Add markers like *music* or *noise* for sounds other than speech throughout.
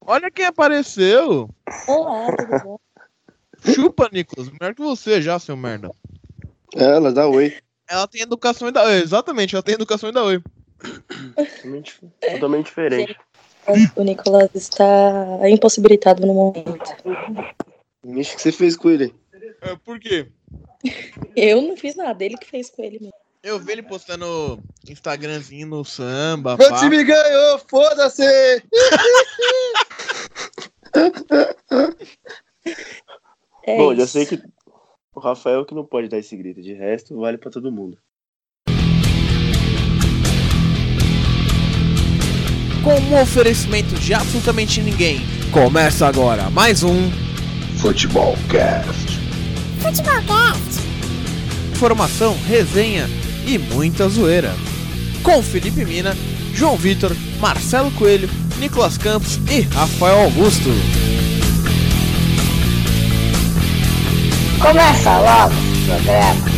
Olha quem apareceu. Olá, tudo bom? Chupa, Nicolas. Melhor que você já, seu merda. É, ela dá oi. Ela tem educação da Oi. Exatamente, ela tem educação da Oi. Totalmente, totalmente diferente. O Nicolas está impossibilitado no momento. O que você fez com ele? É, por quê? Eu não fiz nada, ele que fez com ele mesmo. Eu vi ele postando Instagramzinho no samba. Meu pá. time ganhou, foda-se! *laughs* É Bom, já sei que o Rafael que não pode dar esse grito. De resto, vale pra todo mundo. Com um oferecimento de absolutamente ninguém. Começa agora mais um Futebol Cast. Informação, resenha e muita zoeira. Com Felipe Mina, João Vitor, Marcelo Coelho, Nicolas Campos e Rafael Augusto. Começa logo o programa.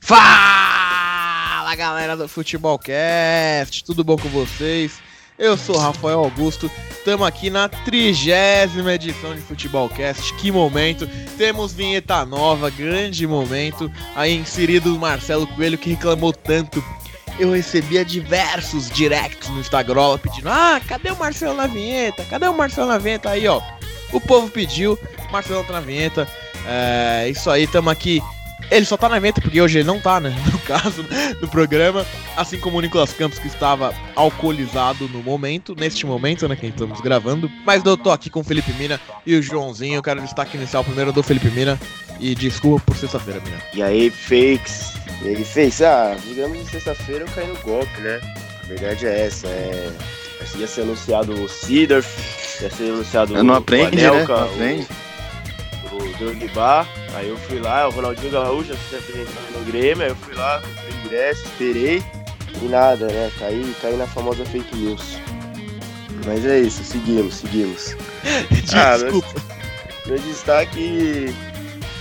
Fala galera do Futebolcast, tudo bom com vocês? Eu sou Rafael Augusto, estamos aqui na trigésima edição de Futebolcast. Que momento! Temos vinheta nova, grande momento. Aí inserido o Marcelo Coelho que reclamou tanto. Eu recebia diversos directs no Instagram pedindo: Ah, cadê o Marcelo na vinheta? Cadê o Marcelo na vinheta? Aí ó, o povo pediu, Marcelo tá na vinheta. É isso aí, estamos aqui ele só tá na venta porque hoje ele não tá, né? *laughs* No caso, no programa. Assim como o Nicolas Campos, que estava alcoolizado no momento, neste momento, né? Que estamos gravando. Mas eu tô aqui com o Felipe Mina e o Joãozinho. Eu quero destaque inicial primeiro do Felipe Mina. E desculpa por sexta-feira, Mina. E aí, fakes? E aí, fakes? Ah, digamos que sexta-feira eu caí no golpe, né? A verdade é essa. É... Ia ser anunciado o Cedar, ia ser anunciado Não o aprende, né? Anelka, Não o- aprende. o Drogba, aí eu fui lá, o Ronaldinho Gaúcho se apresentando no Grêmio, aí eu fui lá, comprei ingresso, esperei e nada, né? Caí, caí na famosa fake news. Mas é isso, seguimos, seguimos. *laughs* Ah, Desculpa. Meu destaque.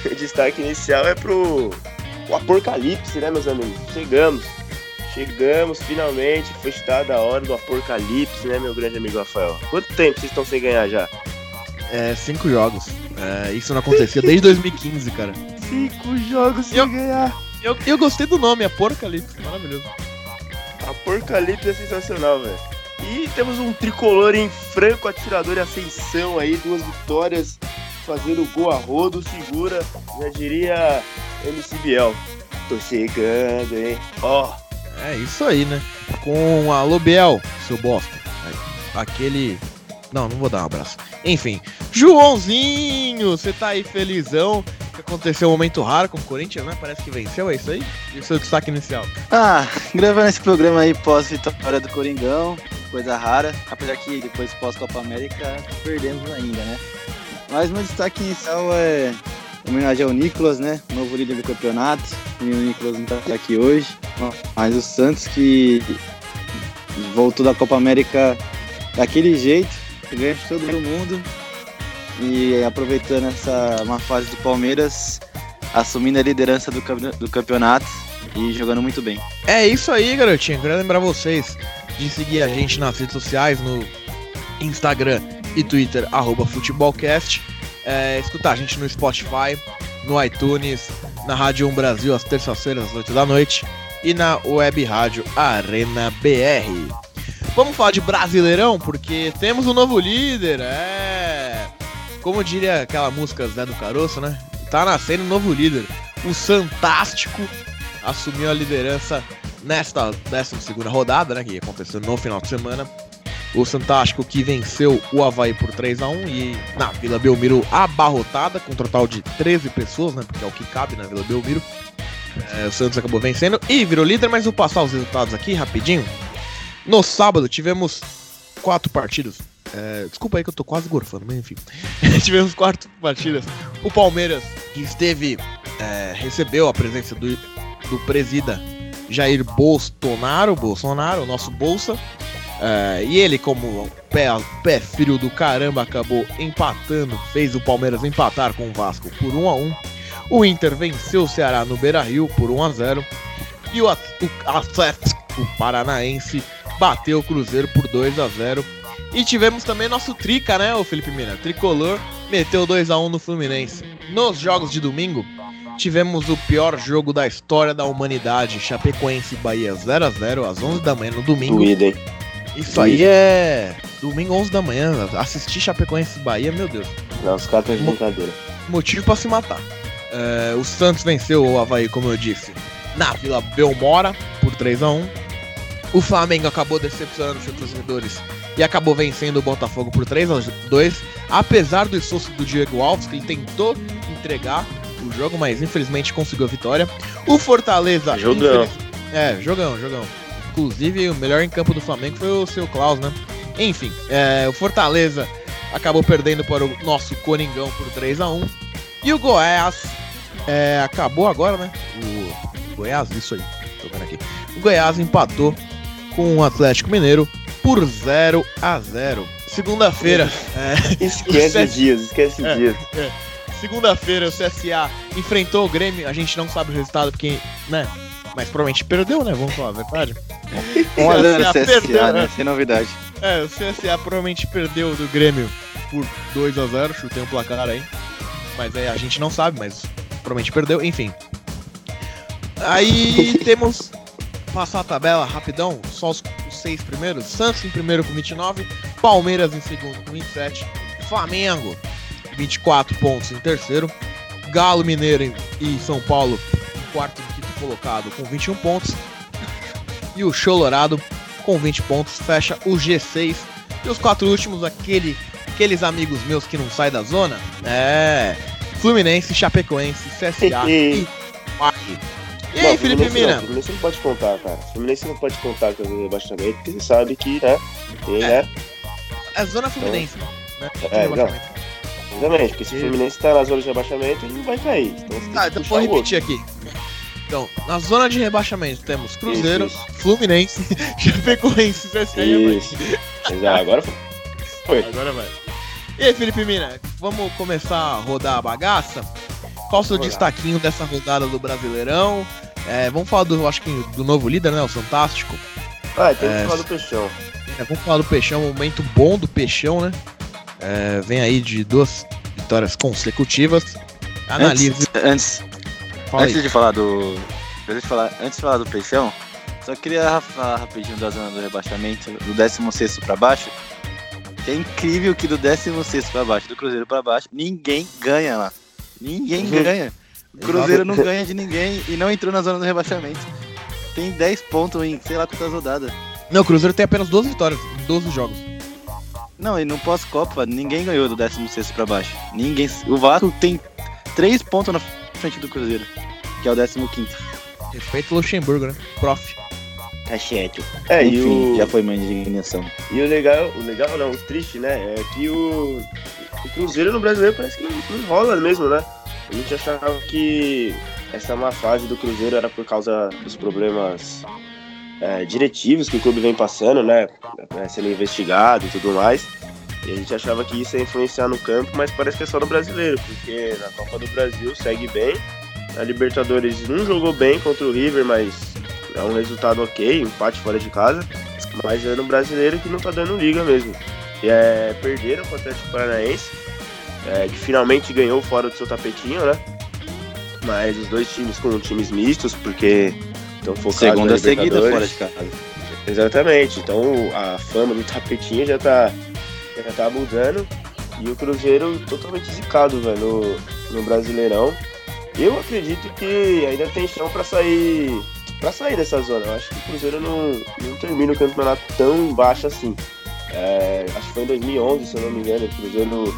Meu destaque inicial é pro. O apocalipse, né, meus amigos? Chegamos. Chegamos, finalmente. Foi estada a hora do apocalipse, né, meu grande amigo Rafael? Quanto tempo vocês estão sem ganhar já? É, cinco jogos. É, isso não acontecia desde 2015, cara. Cinco jogos sem Eu- ganhar. Eu, eu gostei do nome, Apocalipse. Maravilhoso. Apocalipse é sensacional, velho. E temos um tricolor em franco atirador e ascensão aí, duas vitórias, fazendo gol a rodo, segura, já diria MC Biel. Tô chegando, hein? Ó, É isso aí, né? Com a Lobiel, seu bosta. Aquele. Não, não vou dar um abraço. Enfim, Joãozinho, você tá aí felizão que aconteceu um momento raro com o Corinthians, né? Parece que venceu, é isso aí? E o seu destaque inicial? Ah, gravando esse programa aí pós-vitória do Coringão, coisa rara. Apesar que depois pós-Copa América perdemos ainda, né? Mas meu destaque inicial é homenagem ao Nicolas, né? Novo líder do campeonato. E o Nicolas não tá aqui hoje. Mas o Santos que voltou da Copa América daquele jeito, ganha de todo mundo. E aproveitando essa má fase do Palmeiras, assumindo a liderança do, do campeonato e jogando muito bem. É isso aí, garotinho. Quero lembrar vocês de seguir a gente nas redes sociais, no Instagram e Twitter, arroba futebolcast. É, escutar a gente no Spotify, no iTunes, na Rádio 1 Brasil às terças-feiras, às 8 da noite. E na web rádio Arena BR. Vamos falar de Brasileirão, porque temos um novo líder, é. Como diria aquela música Zé do Caroço, né? Tá nascendo um novo líder. O Santástico assumiu a liderança nesta 12 rodada, né, que aconteceu no final de semana. O Santástico que venceu o Havaí por 3 a 1 e na Vila Belmiro abarrotada, com um total de 13 pessoas, né, porque é o que cabe na Vila Belmiro. É, o Santos acabou vencendo e virou líder, mas vou passar os resultados aqui rapidinho. No sábado tivemos quatro partidas. É, desculpa aí que eu tô quase gorfando, mas enfim. *laughs* tivemos quatro partidas. O Palmeiras, que esteve, é, recebeu a presença do, do presida Jair Bolsonaro, Bolsonaro, nosso Bolsa. É, e ele, como pé, pé frio do caramba, acabou empatando, fez o Palmeiras empatar com o Vasco por 1 a 1 O Inter venceu o Ceará no Beira Rio por 1 a 0 E o, At- o Atlético Paranaense bateu o Cruzeiro por 2 a 0 E tivemos também nosso Trica, né, o Felipe Mina? Tricolor meteu 2 a 1 no Fluminense. Nos jogos de domingo, tivemos o pior jogo da história da humanidade. Chapecoense Bahia 0 a 0 às 11 da manhã no domingo. Doído, hein? Isso aí é domingo 11 da manhã. Assistir Chapecoense e Bahia, meu Deus. Não, os caras estão de brincadeira. Motivo pra se matar. É, o Santos venceu o Havaí, como eu disse, na Vila Belmora por 3 a 1 O Flamengo acabou decepcionando seus torcedores e acabou vencendo o Botafogo por 3 a 2 apesar do esforço do Diego Alves, que ele tentou entregar o jogo, mas infelizmente conseguiu a vitória. O Fortaleza. Jogão. infeliz- É, jogão, jogão. Inclusive, o melhor em campo do Flamengo foi o seu Klaus, né? Enfim, é, o Fortaleza acabou perdendo para o nosso Coringão por 3 a 1 E o Goiás é, acabou agora, né? O Goiás, isso aí, tô vendo aqui. O Goiás empatou com o Atlético Mineiro por 0 a 0 Segunda-feira, é, *laughs* Esquece dias, esquece É. dias. segunda-feira o CSA enfrentou o Grêmio. A gente não sabe o resultado porque, né? Mas provavelmente perdeu, né? Vamos falar a verdade. 1 *laughs* a 0 CSA CSA, perdeu, né? né? Sem novidade. É, o CSA provavelmente perdeu do Grêmio por 2 a 0 chutei um placar aí. Mas é, a gente não sabe, mas provavelmente perdeu, enfim. Aí *laughs* temos. Passar a tabela rapidão, só os, os seis primeiros. Santos em primeiro com 29, Palmeiras em segundo com 27, Flamengo 24 pontos em terceiro, Galo Mineiro e São Paulo em quarto e quinto colocado com 21 pontos, e o Cholorado com 20 pontos fecha o G6. E os quatro últimos, aquele, aqueles amigos meus que não saem da zona, é Fluminense, Chapecoense, CSA *laughs* e Parque. E aí, Não, Felipe Fluminense não, Mina? Fluminense não pode contar, cara. Fluminense não pode contar com o rebaixamento, porque você sabe que, né? Tem, né? É zona Fluminense, né? É, Rebaixamento. Exatamente, porque se o Fluminense tá na zona de rebaixamento, ele não vai cair. Então você tem Ah, que então vou o outro. repetir aqui. Então, na zona de rebaixamento temos Cruzeiro, Isso, Fluminense, *laughs* Chapecoense, CSA e Havaí. Isso. Exato, agora foi. Agora vai. E aí, Felipe Mina, vamos começar a rodar a bagaça? Qual o seu destaquinho dessa rodada do Brasileirão? É, vamos falar do, acho que do novo líder, né? O Fantástico. Ah, tem que É. falar do Peixão. É, vamos falar do Peixão, momento bom do Peixão, né? É, vem aí de duas vitórias consecutivas. Analise. Antes, antes, antes de falar do. Antes de falar, antes de falar do Peixão, só queria falar rapidinho da zona do rebaixamento, do 16 pra baixo. Que é incrível que do 16 pra baixo, do Cruzeiro pra baixo, ninguém ganha lá. Ninguém Uhum. ganha. O Cruzeiro não ganha de ninguém e não entrou na zona do rebaixamento. Tem 10 pontos em sei lá quantas rodadas. Não, o Cruzeiro tem apenas 12 vitórias em 12 jogos. Não, e no pós-Copa, ninguém ganhou do 16 pra baixo. Ninguém. O Vasco tem 3 pontos na frente do Cruzeiro, que é o 15. Respeito Luxemburgo, né? Prof. Cachete. É, e Enfim, o, já foi uma indignação. e o legal, o legal não, o triste, né? É que o, o Cruzeiro no brasileiro parece que não, rola mesmo, né? A gente achava que essa má fase do Cruzeiro era por causa dos problemas é, diretivos que o clube vem passando, né? É, Sendo investigado e tudo mais. E a gente achava que isso ia influenciar no campo, mas parece que é só no brasileiro, porque na Copa do Brasil segue bem. Na Libertadores não jogou bem contra o River, mas é um resultado ok, empate fora de casa. Mas é no brasileiro que não tá dando liga mesmo. É, perderam com o Atlético Paranaense, é, que finalmente ganhou fora do seu tapetinho, né? Mas os dois times com times mistos, porque estão focados Segunda seguida fora de casa. Exatamente. Então a fama do tapetinho já tá, já tá mudando. E o Cruzeiro totalmente zicado, velho, no, no Brasileirão. Eu acredito que ainda tem chão pra sair para sair dessa zona. Eu acho que o Cruzeiro não, não termina o campeonato tão baixo assim. É, acho que foi em 2011, se eu não me engano, o Cruzeiro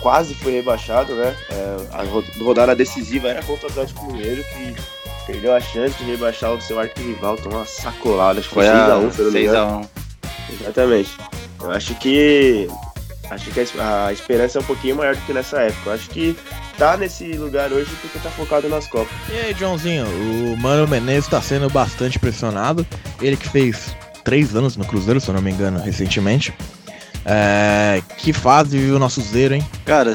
quase foi rebaixado, né? É, a ro- rodada decisiva era contra o Atlético Mineiro, que perdeu a chance de rebaixar o seu arquirrival, tomou uma sacolada, acho que Foi foi a 6x1, se eu não me engano. 6x1. Exatamente. Eu acho que. Acho que a es- a esperança é um pouquinho maior do que nessa época. Eu acho que tá nesse lugar hoje porque tá focado nas Copas. E aí, Joãozinho, o Mano Menezes está sendo bastante pressionado. Ele que fez três anos no Cruzeiro, se eu não me engano, recentemente. É, que fase viu o nosso zero, hein? Cara,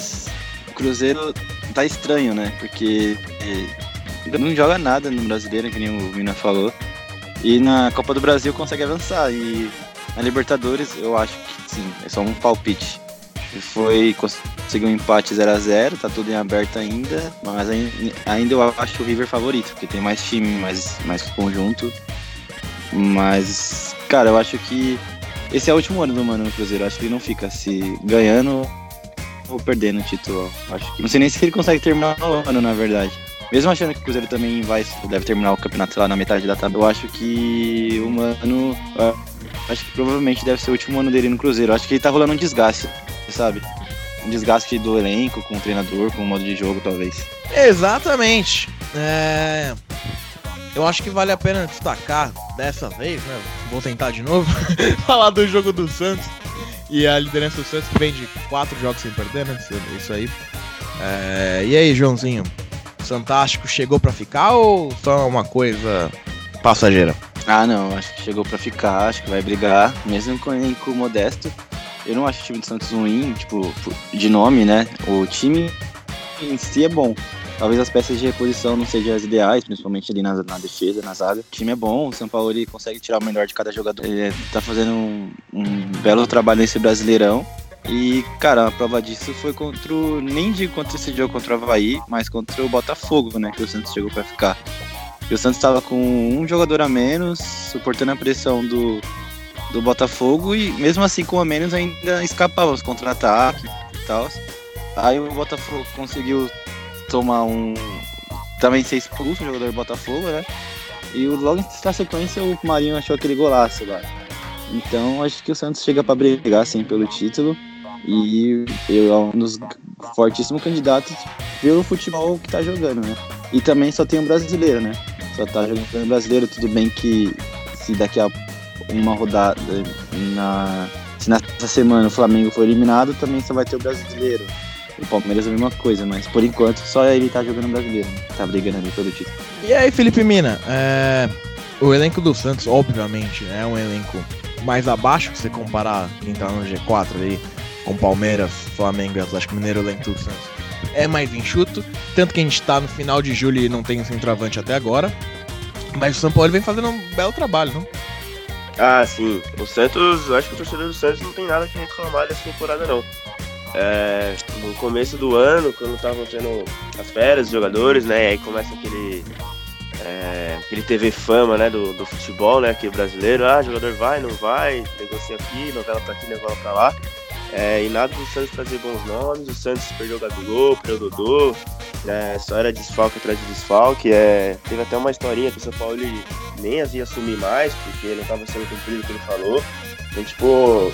o Cruzeiro tá estranho, né? Porque eh, não joga nada no brasileiro, que nem o Mina falou. E na Copa do Brasil consegue avançar. E na Libertadores eu acho que sim, é só um palpite. Foi conseguiu um empate 0 a 0 tá tudo em aberto ainda, mas ainda eu acho o River favorito, porque tem mais time, mais, mais conjunto. Mas, cara, eu acho que esse é o último ano do Mano no Cruzeiro. Eu acho que ele não fica se ganhando ou perdendo o título. Acho que não sei nem se ele consegue terminar o ano, na verdade. Mesmo achando que o Cruzeiro também vai deve terminar o campeonato lá na metade da tabela, eu acho que o Mano acho que provavelmente deve ser o último ano dele no Cruzeiro. Eu acho que ele tá rolando um desgaste, sabe? Um desgaste do elenco, com o treinador, com o modo de jogo, talvez. Exatamente. É... Eu acho que vale a pena destacar dessa vez, né? Vou tentar de novo *laughs* falar do jogo do Santos e a liderança do Santos que vem de quatro jogos sem perder, né? Isso aí. É... E aí, Joãozinho? Fantástico chegou para ficar ou só uma coisa passageira? Ah, não, acho que chegou para ficar, acho que vai brigar, mesmo com o modesto. Eu não acho o time do Santos ruim, tipo, de nome, né? O time em si é bom. Talvez as peças de reposição não sejam as ideais, principalmente ali na, na defesa, na zaga. O time é bom, o São Paulo ele consegue tirar o melhor de cada jogador. Ele tá fazendo um, um belo trabalho nesse Brasileirão. E, cara, a prova disso foi contra o. Nem de contra esse jogo contra o Havaí, mas contra o Botafogo, né? Que o Santos chegou para ficar. E o Santos estava com um jogador a menos, suportando a pressão do, do Botafogo e mesmo assim com a menos ainda escapava os contra-ataques e tal. Aí o Botafogo conseguiu tomar um. Também ser expulso o jogador do Botafogo, né? E logo na sequência o Marinho achou aquele golaço lá. Então acho que o Santos chega para brigar assim pelo título. E eu é um dos fortíssimos candidatos pelo futebol que tá jogando, né? E também só tem um brasileiro, né? Só tá jogando brasileiro, tudo bem que se daqui a uma rodada na. Se nessa semana o Flamengo for eliminado, também só vai ter o brasileiro. O Palmeiras é a mesma coisa, mas por enquanto só ele tá jogando brasileiro, né? tá brigando ali pelo título. E aí, Felipe Mina, é... o elenco do Santos, obviamente, é um elenco mais abaixo, se você comparar quem tá no G4 ali, com Palmeiras, Flamengo Atlético Mineiro, o elenco do Santos é mais enxuto. Tanto que a gente tá no final de julho e não tem um centroavante até agora. Mas o São Paulo vem fazendo um belo trabalho, não? Ah, sim. O Santos, acho que o torcedor do Santos não tem nada que reclamar dessa temporada, não. É, no começo do ano, quando estavam tendo as férias, os jogadores, né? E aí começa aquele. É, aquele TV fama, né, do, do futebol, né, aqui brasileiro, ah, jogador vai, não vai, negocia aqui, novela pra aqui, novela pra lá. É, e nada do Santos trazer bons nomes, o Santos perdeu o Gabigol, perdeu o Dodô, é, só era desfalque atrás de desfalque. É, teve até uma historinha que o São Paulo nem as ia assumir mais, porque não estava sendo cumprido o que ele falou. Tipo,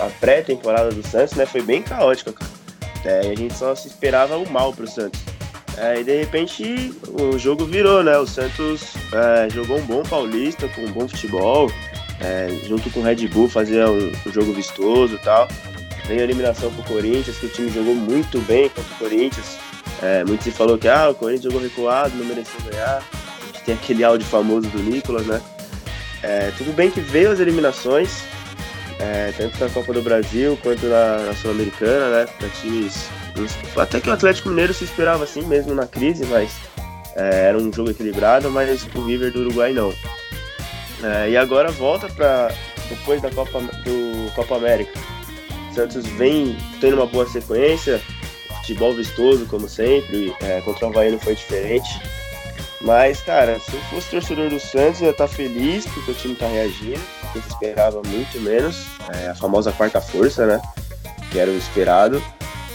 a pré-temporada do Santos né, foi bem caótica, cara. É, a gente só se esperava o mal pro Santos. É, e de repente o jogo virou, né? O Santos é, jogou um bom paulista, com um bom futebol, é, junto com o Red Bull fazia um, um jogo vistoso e tal. Veio a eliminação pro Corinthians, que o time jogou muito bem contra o Corinthians. É, muito se falou que ah, o Corinthians jogou recuado, não mereceu ganhar. Tem aquele áudio famoso do Nicolas, né? É, tudo bem que veio as eliminações, é, tanto na Copa do Brasil quanto na, na Sul-Americana, né? Para times. Até que o Atlético Mineiro se esperava assim, mesmo na crise, mas é, era um jogo equilibrado, mas o River do Uruguai não. É, e agora volta para depois da Copa do Copa América. O Santos vem tendo uma boa sequência, futebol vistoso, como sempre. É, contra o Havaí não foi diferente. Mas, cara, se eu fosse torcedor do Santos, eu ia estar feliz porque o time está reagindo, porque se esperava muito menos. É, a famosa quarta força, né? Que era o esperado.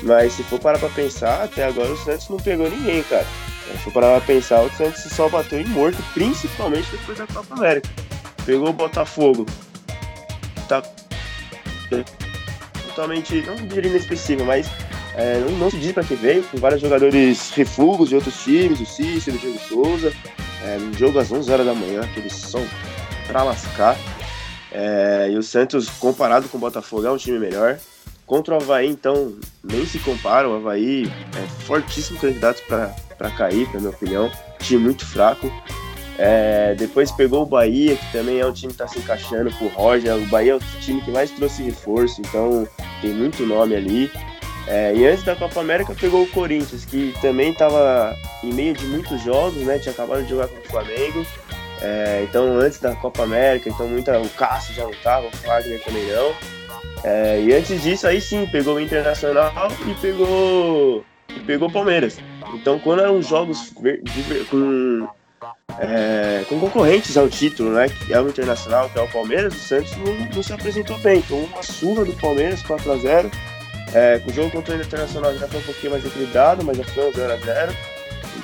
Mas se for parar pra pensar, até agora o Santos não pegou ninguém, cara. Se for parar pra pensar, o Santos só bateu em morto, principalmente depois da Copa América. Pegou o Botafogo. Tá totalmente, não diria inexpressivo, mas é, não, não, se diz para que veio, com vários jogadores refugos de outros times, o Cícero, o Diego Souza. É, um jogo às 11 horas da manhã, aquele som pra lascar. É, e o Santos, comparado com o Botafogo, é um time melhor. Contra o Havaí, então, nem se compara. O Havaí é fortíssimo candidato para cair, na minha opinião. Time muito fraco. É, depois pegou o Bahia, que também é um time que está se encaixando com o Roger. O Bahia é o time que mais trouxe reforço, então tem muito nome ali. É, e antes da Copa América pegou o Corinthians, que também estava em meio de muitos jogos, né? Tinha acabado de jogar contra o Flamengo. É, então, antes da Copa América, então muita, o Cássio já não tava, o Wagner também não. É, e antes disso, aí sim, pegou o Internacional e pegou e pegou o Palmeiras. Então, quando eram jogos com, é, com concorrentes ao título, né, que é o Internacional, que é o Palmeiras, o Santos não, não se apresentou bem. Então, uma surra do Palmeiras, 4x0. É, o jogo contra o Internacional já foi um pouquinho mais equilibrado, mas já foi um 0x0.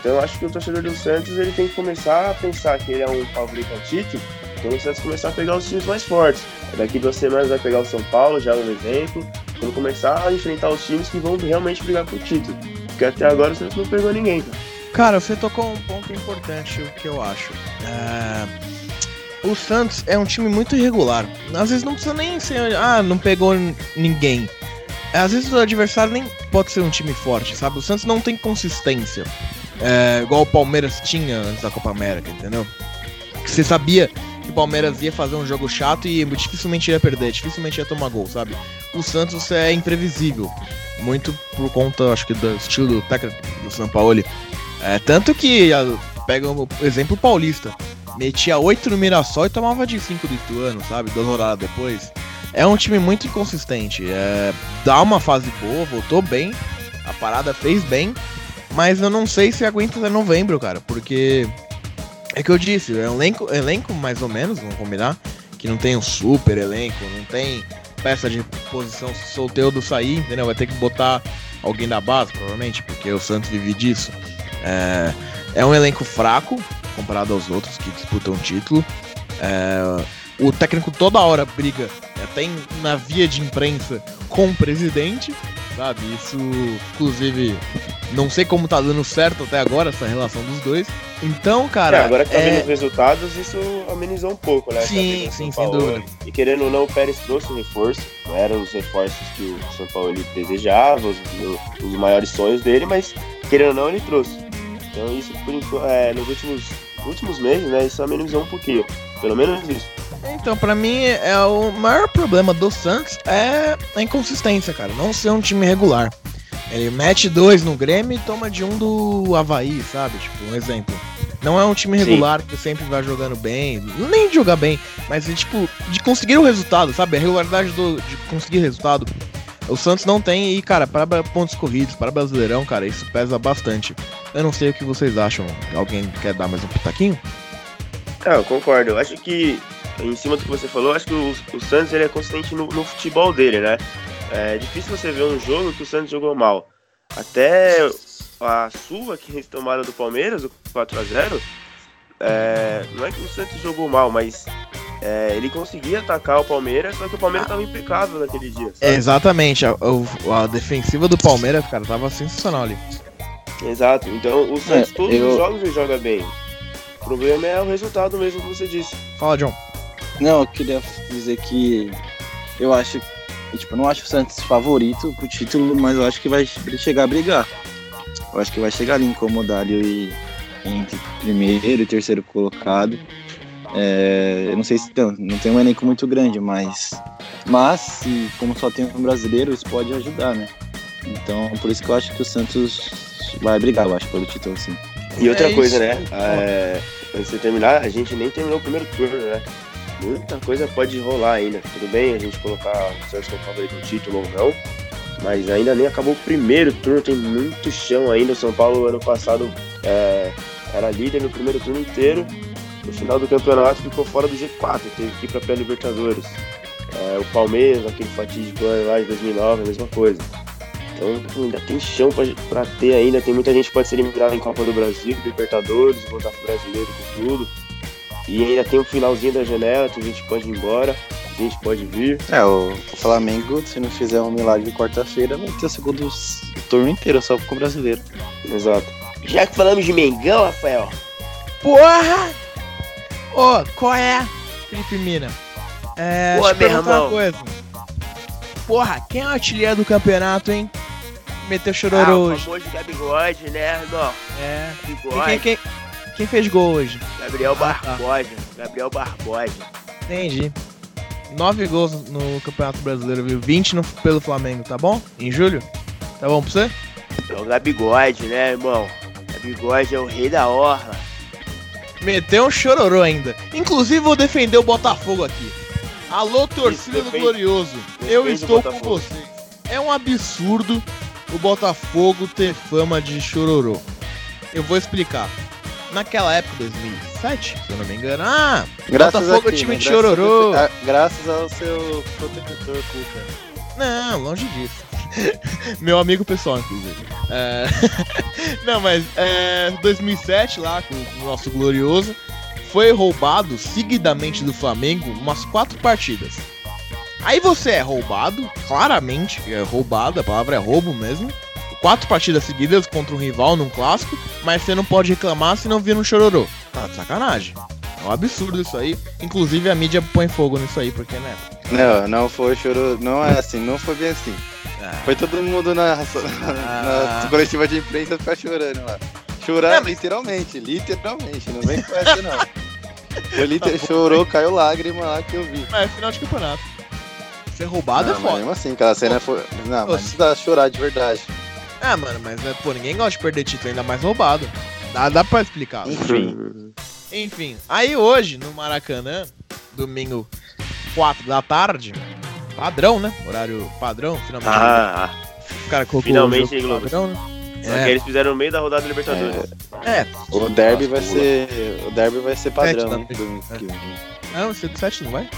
Então, eu acho que o torcedor do Santos ele tem que começar a pensar que ele é um favorito ao título quando o Santos começar a pegar os times mais fortes. Daqui duas semanas vai pegar o São Paulo, já é um exemplo. Quando começar a enfrentar os times que vão realmente brigar por título. Porque até agora o Santos não pegou ninguém, cara. Cara, você tocou um ponto importante, o que eu acho. É, O Santos é um time muito irregular. Às vezes não precisa nem ser. Ah, não pegou ninguém. Às vezes o adversário nem pode ser um time forte, sabe? O Santos não tem consistência. É, igual o Palmeiras tinha antes da Copa América, entendeu? Que você sabia que o Palmeiras ia fazer um jogo chato e dificilmente ia perder, dificilmente ia tomar gol, sabe? O Santos é imprevisível. Muito por conta, acho que, do estilo técnico do São Paulo. É, tanto que pega o exemplo paulista. Metia 8 no Mirassol e tomava de 5 do Ituano, sabe? Duas rodadas depois. É um time muito inconsistente. É, dá uma fase boa, voltou bem. A parada fez bem. Mas eu não sei se aguenta até novembro, cara. Porque. É que eu disse, é um elenco, elenco mais ou menos, vamos combinar. Que não tem um super elenco, não tem peça de posição se o Solteudo sair, entendeu? Vai ter que botar alguém da base, provavelmente, porque o Santos vive disso. É, é um elenco fraco comparado aos outros que disputam o título. É, o técnico toda hora briga, até na via de imprensa, com o presidente, sabe? Isso, inclusive, não sei como tá dando certo até agora essa relação dos dois. Então, cara. É, agora que tá é- vendo os resultados, isso amenizou um pouco, né? Sim, sim, sem Paulo. dúvida. E querendo ou não, o Pérez trouxe um reforço. Não eram os reforços que o São Paulo desejava, os, os maiores sonhos dele, mas querendo ou não, ele trouxe. Então isso, por é, nos últimos, últimos meses, né, isso amenizou um pouquinho. Pelo menos isso. Então, pra mim, é o maior problema do Santos é a inconsistência, cara. Não ser um time regular. Ele mete dois no Grêmio e toma de um do Havaí, sabe? Tipo, um exemplo. Não é um time Sim. regular que sempre vai jogando bem, nem de jogar bem, mas de, tipo, de conseguir o resultado, sabe? A regularidade do, de conseguir resultado. O Santos não tem, e, cara, para pontos corridos, para Brasileirão, cara, isso pesa bastante. Eu não sei o que vocês acham. Alguém quer dar mais um pitaquinho? É, eu concordo. Eu acho que, em cima do que você falou, acho que o, o Santos ele é consistente no, no futebol dele, né? É difícil você ver um jogo que o Santos jogou mal. Até a surra que eles tomaram do Palmeiras, o 4x0, é, não é que o Santos jogou mal, mas é, ele conseguia atacar o Palmeiras, só que o Palmeiras estava impecável naquele dia. sabe? É, exatamente. A, o- a defensiva do Palmeiras, cara, tava sensacional ali. Exato. Então o Santos, É, todos eu- os jogos ele joga bem. O problema é o resultado mesmo que você disse. Fala, John. Não, eu queria dizer que eu acho, tipo, eu não acho o Santos favorito pro título, mas eu acho que vai chegar a brigar. Eu acho que vai chegar ali, incomodar ali entre primeiro e terceiro colocado. É, eu não sei se tem, não tem um elenco muito grande, mas, mas se, como só tem um brasileiro, isso pode ajudar, né? Então, por isso que eu acho que o Santos vai brigar, eu acho, pelo título, assim. E outra É coisa, isso. né? É, antes de terminar, a gente nem terminou o primeiro turno, né? Muita coisa pode rolar ainda. Tudo bem a gente colocar o Santos como favorito no título ou não, mas ainda nem acabou o primeiro turno, tem muito chão ainda. O São Paulo, ano passado, é, era líder no primeiro turno inteiro. No final do campeonato ficou fora do G4, teve que ir pra pré-Libertadores. É, o Palmeiras, aquele fatídico ano lá de 2009, a mesma coisa. Então ainda tem chão pra ter ainda, tem muita gente que pode ser eliminada em Copa do Brasil, Libertadores, voltar pro brasileiro com tudo. E ainda tem o finalzinho da janela, tem gente que pode ir embora, gente pode vir. É, o, o Flamengo, se não fizer um milagre de quarta-feira, vai ter o segundo turno inteiro só com o brasileiro. Exato. Já que falamos de Mengão, Rafael, Porra! Ô, qual é? Felipe Mina. É, eu meu perguntar uma irmão. coisa. Porra, quem é o artilheiro do campeonato, hein? Meteu ah, chororô o hoje. famoso Gabigode, né, irmão? É. Bigode, quem, quem, quem fez gol hoje? Gabriel Ah, tá. Barbosa, Gabriel Barbosa. Entendi. Nove gols no Campeonato Brasileiro, viu? 20 no, pelo Flamengo, tá bom? Em julho? Tá bom pra você? É o Gabigode, né, irmão? Gabigode é o rei da orla. Meteu um chororô ainda. Inclusive, vou defender o Botafogo aqui. Alô, torcida do Glorioso. Eu estou com vocês. É um absurdo o Botafogo ter fama de chororô. Eu vou explicar. Naquela época, 2007, se eu não me engano. Ah, Botafogo é time né? de chororô. Graças, a- graças ao seu protetor Cuca. Não, longe disso. *laughs* Meu amigo pessoal, inclusive. É, *laughs* Não, mas é, 2007, lá com o nosso glorioso, foi roubado seguidamente do Flamengo umas quatro partidas. Aí você é roubado, claramente, é roubado, a palavra é roubo mesmo. Quatro partidas seguidas contra um rival num clássico, mas você não pode reclamar se não vir um chororô. Tá de sacanagem. É um absurdo isso aí. Inclusive a mídia põe fogo nisso aí, porque, né? Não, não foi choro. Não é assim, não foi bem assim. Ah, Foi todo mundo na, *laughs* Ah. na coletiva de imprensa ficar chorando lá. Chorar É, mas- literalmente, literalmente, não vem com essa não. Foi liter... Chorou, caiu lágrima lá que eu vi. É final de campeonato. Ser roubado não, é foda. mesmo assim, aquela cena foi. Não, mas isso dá chorar de verdade. Ah, mano, mas é, pô, ninguém gosta de perder título, ainda mais roubado. Dá, dá pra explicar. Enfim. Enfim, aí hoje, no Maracanã, domingo 4 da tarde, padrão, né? Horário padrão, finalmente. Ah, o cara colocou finalmente, o jogo padrão, né? só que eles fizeram no meio da rodada da Libertadores. É, O derby vai ser. O derby vai ser padrão, domingo vem. não, esse do 7 não vai?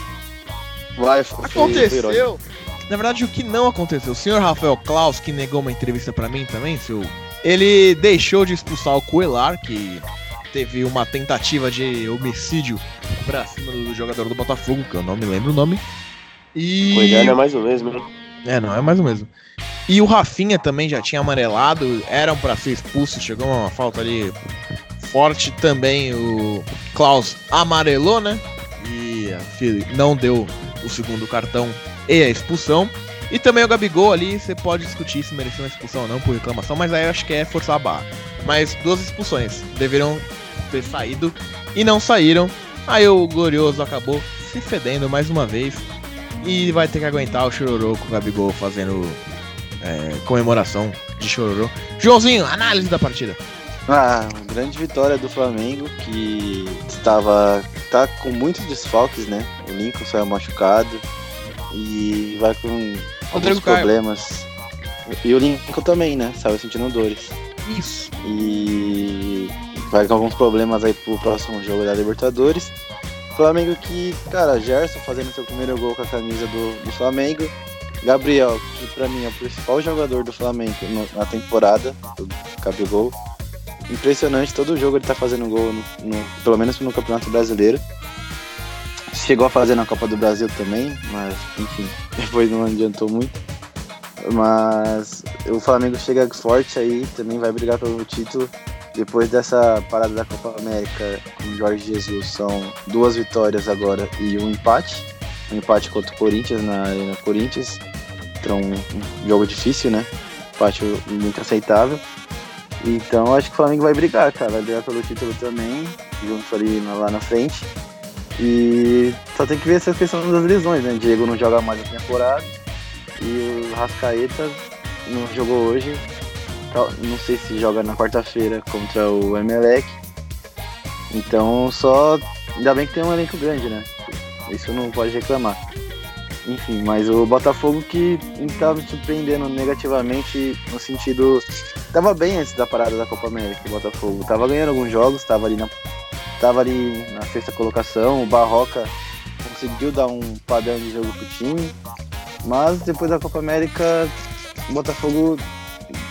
Vai, foi- foi. Aconteceu. Na verdade, o que não aconteceu? O senhor Rafael Klaus, que negou uma entrevista pra mim também, seu. Ele deixou de expulsar o Coelar, que teve uma tentativa de homicídio pra cima do jogador do Botafogo, que eu não me lembro o nome. E. Coelhar não é mais o mesmo, hein? É, não, é mais o mesmo. E o Rafinha também já tinha amarelado, eram pra ser expulsos, chegou uma falta ali forte também. O Klaus amarelou, né? E não deu o segundo cartão e a expulsão. E também o Gabigol ali, você pode discutir se mereceu uma expulsão ou não por reclamação, mas aí eu acho que é forçar a barra. Mas duas expulsões deveriam ter saído e não saíram. Aí o Glorioso acabou se fedendo mais uma vez. E vai ter que aguentar o chororô com o Gabigol fazendo é, comemoração de chororô. Joãozinho, análise da partida. Ah, grande vitória do Flamengo que estava tá com muitos desfalques, né? O Lincoln saiu machucado e vai com Rodrigo alguns Caio. problemas. E o Lincoln também, né? Saiu sentindo dores. Isso. E vai com alguns problemas aí pro próximo jogo da Libertadores. Flamengo que, cara, Gerson fazendo seu primeiro gol com a camisa do, do Flamengo. Gabriel, que pra mim é o principal jogador do Flamengo na temporada, do Gabigol. Impressionante, todo jogo ele tá fazendo gol, no, no- pelo menos no Campeonato Brasileiro. Chegou a fazer na Copa do Brasil também, mas enfim, *laughs* depois não adiantou muito. Mas o Flamengo chega forte aí, também vai brigar pelo título. Depois dessa parada da Copa América com o Jorge Jesus, são duas vitórias agora e um empate. Um empate contra o Corinthians na Arena Corinthians. Então, um jogo difícil, né? Empate muito aceitável. Então, acho que o Flamengo vai brigar, cara. Vai brigar pelo título também, junto ali lá na frente. E só tem que ver essa questão das lesões, né? Diego não joga mais a temporada. E o Rascaeta não jogou hoje. Tal- Não sei se joga na quarta-feira contra o Emelec. Então só. Ainda bem que tem um elenco grande, né? Isso não pode reclamar. Enfim, mas o Botafogo que tá me surpreendendo negativamente no sentido. Tava bem antes da parada da Copa América, o Botafogo. Tava ganhando alguns jogos, tava ali na. Tava ali na sexta colocação, o Barroca conseguiu dar um padrão de jogo pro time. Mas depois da Copa América, o Botafogo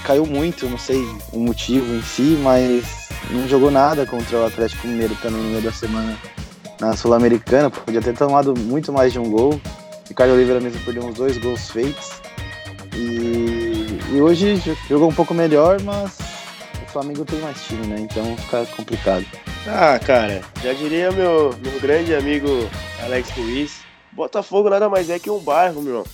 caiu muito, não sei o motivo em si, mas não jogou nada contra o Atlético Mineiro também no meio da semana na Sul-Americana. Podia ter tomado muito mais de um gol. Ricardo Oliveira mesmo perdeu uns dois gols feitos. E, e hoje jogou um pouco melhor, mas Flamengo tem mais time, né? Então fica complicado. Ah, cara, já diria meu, meu grande amigo Alex Ruiz, Botafogo nada mais é que um bairro, meu irmão.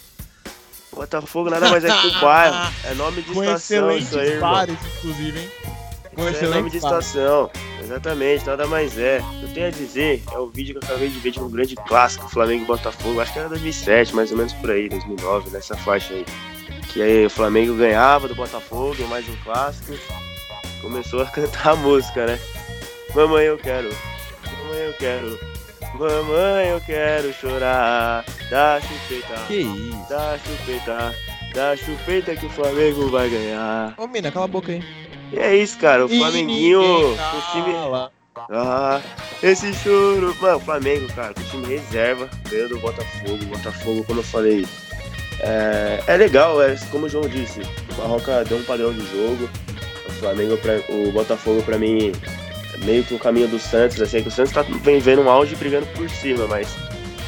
Botafogo nada mais é que um bairro. É nome de Com estação isso aí, irmão. pares, inclusive, hein? Com Isso é nome de estação. Exatamente, nada mais é. O que eu tenho a dizer é o vídeo que eu acabei de ver de um grande clássico, Flamengo e Botafogo. Acho que era 2007, mais ou menos por aí, 2009, nessa faixa aí. Que aí o Flamengo ganhava do Botafogo mais um clássico. Começou a cantar a música, né? Mamãe, eu quero eu quero. Mamãe, eu quero chorar. Dá chupeta, Que isso? dá chupeta, dá chupeta que o Flamengo vai ganhar. Ô, mina, cala a boca aí. E é isso, cara. O Flamenguinho, Ninguém o time. Ah, esse choro. Mano, o Flamengo, cara, o time reserva, ganhou do Botafogo. Botafogo, como eu falei, é, é legal, é como o João disse. O Barroca deu um padrão de jogo. O Flamengo, pra, o Botafogo, pra mim, meio que o caminho do Santos. Assim, é que o Santos tá vendo um auge brigando por cima, mas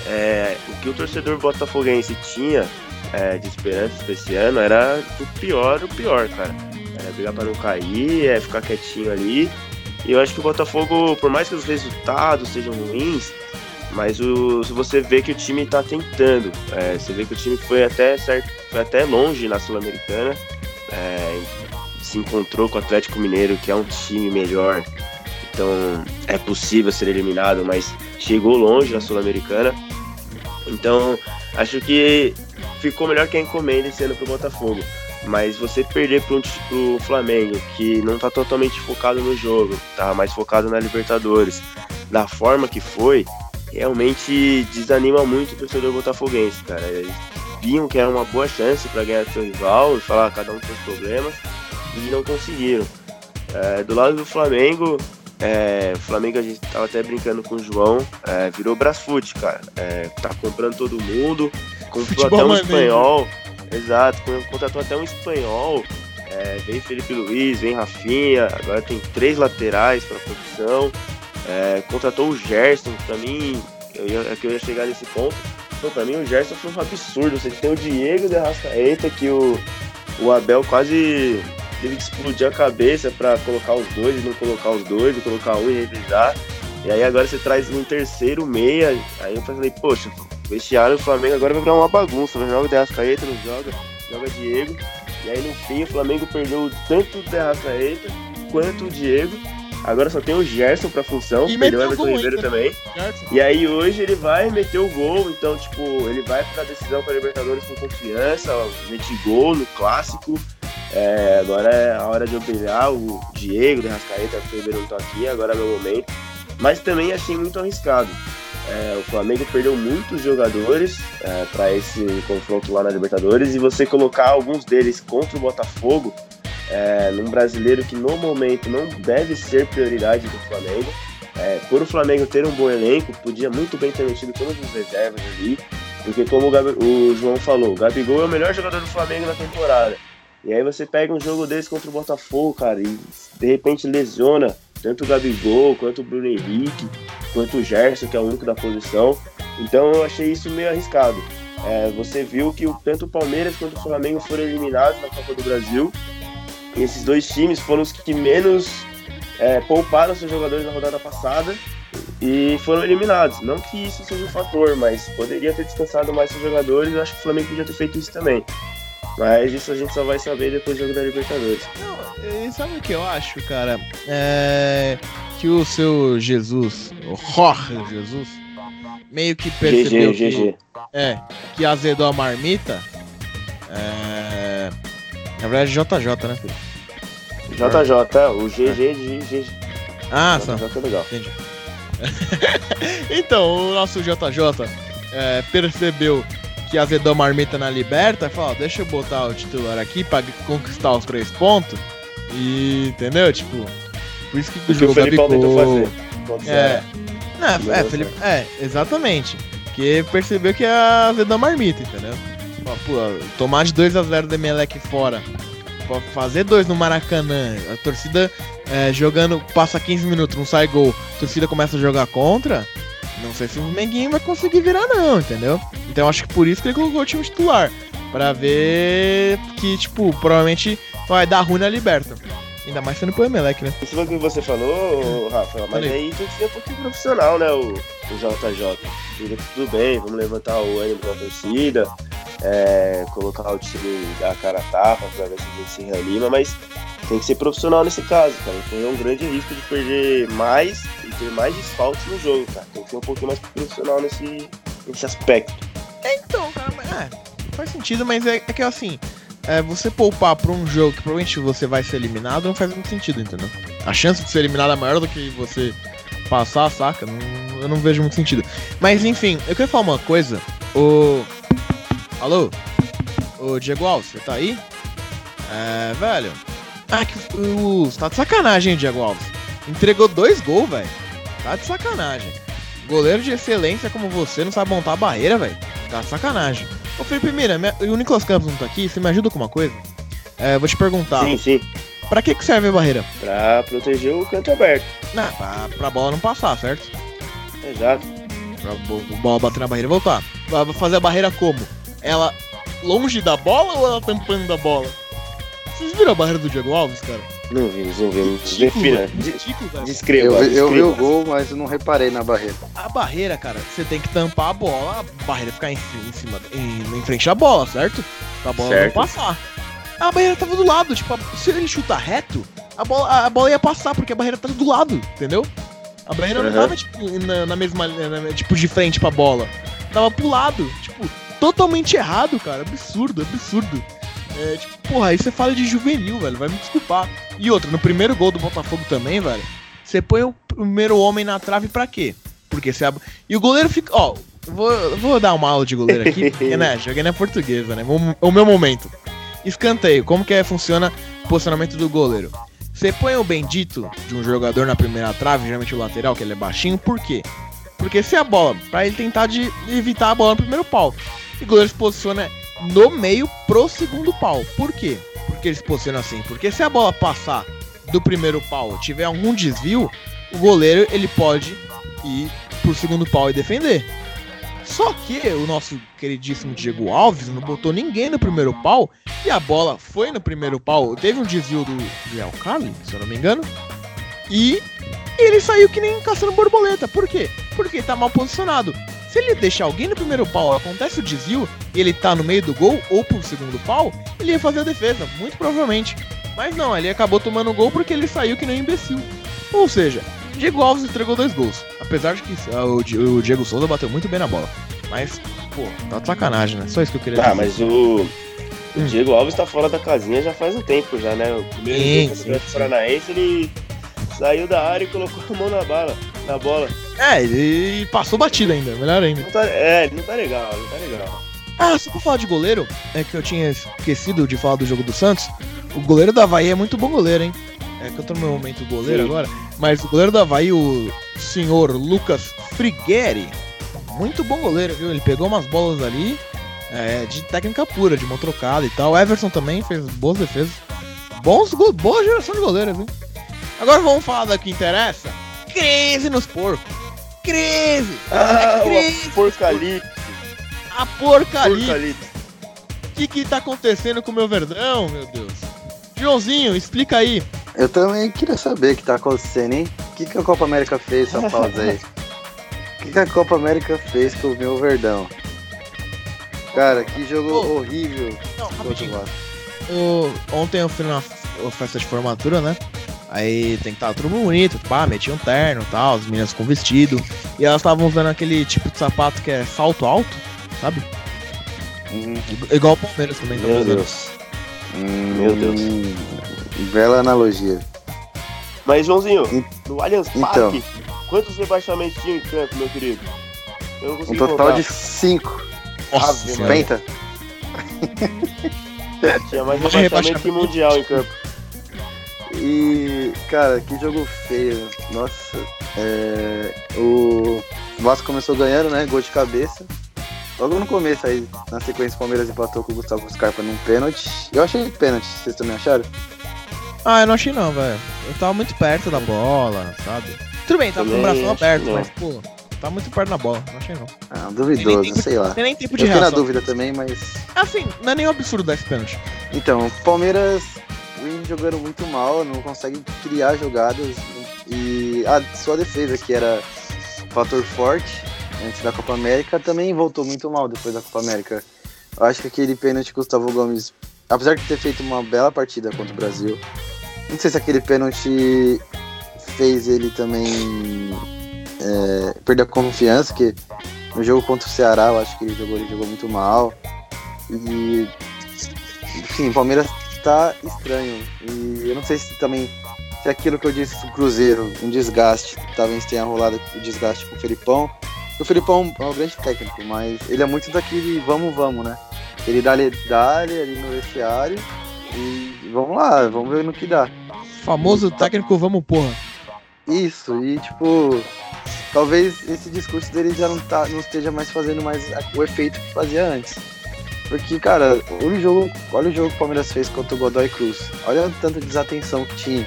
é, o que o torcedor botafoguense tinha é, de esperança esse ano era do pior, o pior, cara. Era brigar pra não cair, é ficar quietinho ali. E eu acho que o Botafogo, por mais que os resultados sejam ruins, mas o, você vê que o time tá tentando, é, você vê que o time foi até, certo, foi até longe na Sul-Americana, é, se encontrou com o Atlético Mineiro, que é um time melhor, então é possível ser eliminado, mas chegou longe na Sul-Americana. Então acho que ficou melhor que a encomenda esse ano pro Botafogo. Mas você perder pro, pro Flamengo, que não tá totalmente focado no jogo, tá mais focado na Libertadores, da forma que foi, realmente desanima muito o torcedor botafoguense, cara. Eles viam que era uma boa chance para ganhar seu rival e falar cada um com seus problemas e não conseguiram. É, do lado do Flamengo, é, o Flamengo a gente tava até brincando com o João, é, virou Brasfoot, cara. É, tá comprando todo mundo, comprou Futebol até um maneiro. espanhol. Exato, contratou até um espanhol. É, vem Felipe Luiz, vem Rafinha, agora tem três laterais para posição. É, contratou o Gerson, pra mim, eu ia, é que eu ia chegar nesse ponto. Pô, pra mim o Gerson foi um absurdo. Você tem o Diego de Arrascaeta, que o, o Abel quase teve que explodir a cabeça pra colocar os dois e não colocar os dois, e colocar um e revisar. E aí agora você traz um terceiro meia. Aí eu falei, poxa, o vestiário do Flamengo agora vai virar uma bagunça. Vai jogar o de Arrascaeta, não joga, joga Diego. E aí no fim o Flamengo perdeu tanto o de Arrascaeta quanto o Diego. Agora só tem o Gerson pra função, E perdeu o Everton Ribeiro também. E aí hoje ele vai meter o gol, então tipo, ele vai pra decisão pra Libertadores com confiança, ó, mete gol no clássico. É, agora é a hora de eu brilhar, o Diego, de Rascaeta, o Ribeiro não tá aqui, agora é meu momento. Mas também achei muito arriscado. É, o Flamengo perdeu muitos jogadores é, para esse confronto lá na Libertadores e você colocar alguns deles contra o Botafogo é, num brasileiro que no momento não deve ser prioridade do Flamengo. É, por o Flamengo ter um bom elenco, podia muito bem ter metido todas as reservas ali, porque como o, o João falou, o Gabigol é o melhor jogador do Flamengo na temporada. E aí você pega um jogo desse contra o Botafogo, cara, e de repente lesiona tanto o Gabigol, quanto o Bruno Henrique, quanto o Gerson, que é o único da posição. Então eu achei isso meio arriscado. É, você viu que tanto o Palmeiras quanto o Flamengo foram eliminados na Copa do Brasil. E esses dois times foram os que menos é, pouparam seus jogadores na rodada passada e foram eliminados. Não que isso seja um fator, mas poderia ter descansado mais seus jogadores. Eu acho que o Flamengo podia ter feito isso também. Mas isso a gente só vai saber depois do jogo da Libertadores. Não, e sabe o que eu acho, cara? É que o seu Jesus, o Jorge Jesus, meio que percebeu GG, que, GG. é, que azedou a marmita. É, na verdade, JJ, né? JJ, o GG de GG. Ah, só. JJ é legal. Entendi. *laughs* então, o nosso JJ é, percebeu que azedou marmita na Liberta ó, deixa eu botar o titular aqui pra conquistar os três pontos. E, entendeu? Tipo, por isso que O que jogou o Felipão tentou fazer. É. Não, é, deu Felipe, é, exatamente. Que percebeu que ia azedou a marmita, entendeu? Ó, Pô, tomar de 2x0 do Emelec fora. Fazer dois no Maracanã. A torcida é, jogando, passa 15 minutos, não sai gol. A torcida começa a jogar contra. Não sei se o Menguinho vai conseguir virar, não, entendeu? Então acho que por isso que ele colocou o time titular. Pra ver que, tipo, provavelmente vai dar ruim na Liberta. Ainda mais sendo pro Emelec, né? Isso foi o que você falou, Rafa, mas Falei. aí tem que ser um pouquinho profissional, né, o, o JJ. Tudo, bem, vamos levantar o ânimo da torcida, é, colocar o time da cara a tapa pra ver se a gente se reanima, mas tem que ser profissional nesse caso, cara. Correr um grande risco de perder mais e ter mais desfalques no jogo, cara. Tem que ser um pouquinho mais profissional nesse, nesse aspecto. Então, cara, é, faz sentido, mas é, é que assim, é, você poupar pra um jogo que provavelmente você vai ser eliminado não faz muito sentido, entendeu? A chance de ser eliminado é maior do que você passar, saca? Não, eu não vejo muito sentido. Mas enfim, eu queria falar uma coisa. O. Alô? Ô Diego Alves, você tá aí? É, velho. Ah, que o. Tá de sacanagem, Diego Alves. Entregou dois gols, velho. Tá de sacanagem. Goleiro de excelência como você não sabe montar a barreira, velho. Tá sacanagem. Ô Felipe Mira, o Nicolas Campos não tá aqui, você me ajuda com uma coisa? É, vou te perguntar. Sim, sim. Pra que, que serve a barreira? Pra proteger o canto aberto. Não, pra, pra bola não passar, certo? Exato. Pra bo- bola bater na barreira e voltar. Vai fazer a barreira como? Ela longe da bola ou ela tampando a bola? Vocês viram a barreira do Diego Alves, cara? Não vimos, não vimos. Defina. De- Ridículo. Descreva. Eu, vi- eu vi o gol, mas eu não reparei na barreira. A barreira, cara, você tem que tampar a bola, a barreira ficar em, em cima, em, em frente à bola, certo? Pra bola Certo. não passar. A barreira tava do lado, tipo, se ele chutar reto, a bola, a, bola ia passar, porque a barreira tava do lado, entendeu? A barreira não Aham. tava, tipo, na, na mesma, na- tipo, de frente pra bola. Tava pro lado, tipo, totalmente errado, cara, absurdo, absurdo. É, tipo, porra, aí você fala de juvenil, velho, vai me desculpar. E outra, no primeiro gol do Botafogo também, velho, você põe o primeiro homem na trave pra quê? Porque você ab... E o goleiro fica. Ó, vou, vou dar uma aula de goleiro aqui, *laughs* porque, né? Joguei na portuguesa, né? O, o meu momento. Escanteio, como que é, funciona o posicionamento do goleiro? Você põe o bendito de um jogador na primeira trave, geralmente o lateral, que ele é baixinho, por quê? Porque se a bola, pra ele tentar de evitar a bola no primeiro pau. E o goleiro se posiciona no meio pro segundo pau. Por quê? Porque ele se posiciona assim. Porque se a bola passar do primeiro pau tiver algum desvio, o goleiro ele pode ir pro segundo pau e defender. Só que o nosso queridíssimo Diego Alves não botou ninguém no primeiro pau e a bola foi no primeiro pau. Teve um desvio do Real Cali, se eu não me engano, e ele saiu que nem caçando borboleta. Por quê? Porque tá mal posicionado. Se ele deixar alguém no primeiro pau, acontece o desvio e ele tá no meio do gol ou pro segundo pau, ele ia fazer a defesa, muito provavelmente. Mas não, ele acabou tomando o gol porque ele saiu que nem um imbecil. Ou seja, Diego Alves entregou dois gols. Apesar de que ah, o, Di- o Diego Souza bateu muito bem na bola. Mas, pô, tá de sacanagem, né? Só isso que eu queria Ah, dizer. mas o. O Hum. Diego Alves tá fora da casinha já faz um tempo já, né? O primeiro Sim, jogo contra o sim, Atlético sim. Paranaense, ele saiu da área e colocou a mão na bala, na bola. É, ele passou batida ainda, melhor ainda. Não tá, é, ele não tá legal, não tá legal. Ah, só pra falar de goleiro, é que eu tinha esquecido de falar do jogo do Santos. O goleiro da Havaí é muito bom goleiro, hein? É que eu tô no meu momento goleiro Sim. agora. Mas o goleiro da Havaí, o senhor Lucas Frigueri, muito bom goleiro, viu? Ele pegou umas bolas ali é, de técnica pura, de mão trocada e tal. O Everson também fez boas defesas. Bons, boa geração de goleiros, viu? Agora vamos falar da que interessa. Crise nos porcos. Crise! Ah, Cris, o porcalipse. A! Porcalipse. O que que tá acontecendo com o meu verdão, meu Deus? Joãozinho, explica aí. Eu também queria saber o que tá acontecendo, hein? O que, que a Copa América fez essa pausa aí? O que, que a Copa América fez com o meu verdão? Cara, que jogo Ô. horrível Não, o rapidinho. Vasco. O- ontem eu fui na festa de formatura, né? Aí tem que estar tudo bonito, pá, meti um terno e tal, as meninas com vestido. E elas estavam usando aquele tipo de sapato que é salto alto, sabe? Hum, Igual o Palmeiras também tá Meu usando. Deus. hum, Meu Deus. Bela analogia. Mas, Joãozinho, En- no Allianz Então. Parque, quantos rebaixamentos tinha em campo, meu querido? Eu não Um total contar. de 5. Nossa Ave senhora. Maria. Penta. *laughs* Tinha mais Mais rebaixamento rebaixamento. que mundial em campo. E, cara, que jogo feio. Nossa. É, o Vasco começou ganhando, né? Gol de cabeça. Logo no começo aí, na sequência, o Palmeiras empatou com o Gustavo Scarpa num pênalti. Eu achei pênalti, vocês também acharam? Ah, eu não achei não, velho. Eu tava muito perto da bola, sabe? Tudo bem, tava com o acho aberto, não. mas, pô, tá muito perto da bola. Não achei não. Ah, duvidoso, tempo- sei lá. Tem nem tempo Eu de fiquei na reação. dúvida também, mas. Assim, não é nenhum absurdo dar esse pênalti. Então, o Palmeiras vem jogando muito mal, não consegue criar jogadas. E a sua defesa, que era fator forte antes da Copa América, também voltou muito mal depois da Copa América. Eu acho que aquele pênalti que o Gustavo Gomes, apesar de ter feito uma bela partida contra o Brasil, não sei se aquele pênalti fez ele também é, perder a confiança, que no jogo contra o Ceará eu acho que ele jogou, ele jogou muito mal. E enfim, o Palmeiras tá estranho. E eu não sei se também se aquilo que eu disse do Cruzeiro, um desgaste, talvez tenha rolado o desgaste com o Felipão. O Felipão é um grande técnico, mas ele é muito daquele vamos, vamos, né? Ele dá ali, dá ali no vestiário e vamos lá, vamos ver no que dá. Famoso técnico, vamos porra. Isso, e tipo, talvez esse discurso dele já não, tá, não esteja mais fazendo mais o efeito que fazia antes. Porque, cara, olha o jogo, olha o jogo que o Palmeiras fez contra o Godoy Cruz. Olha o tanto de desatenção que tinha.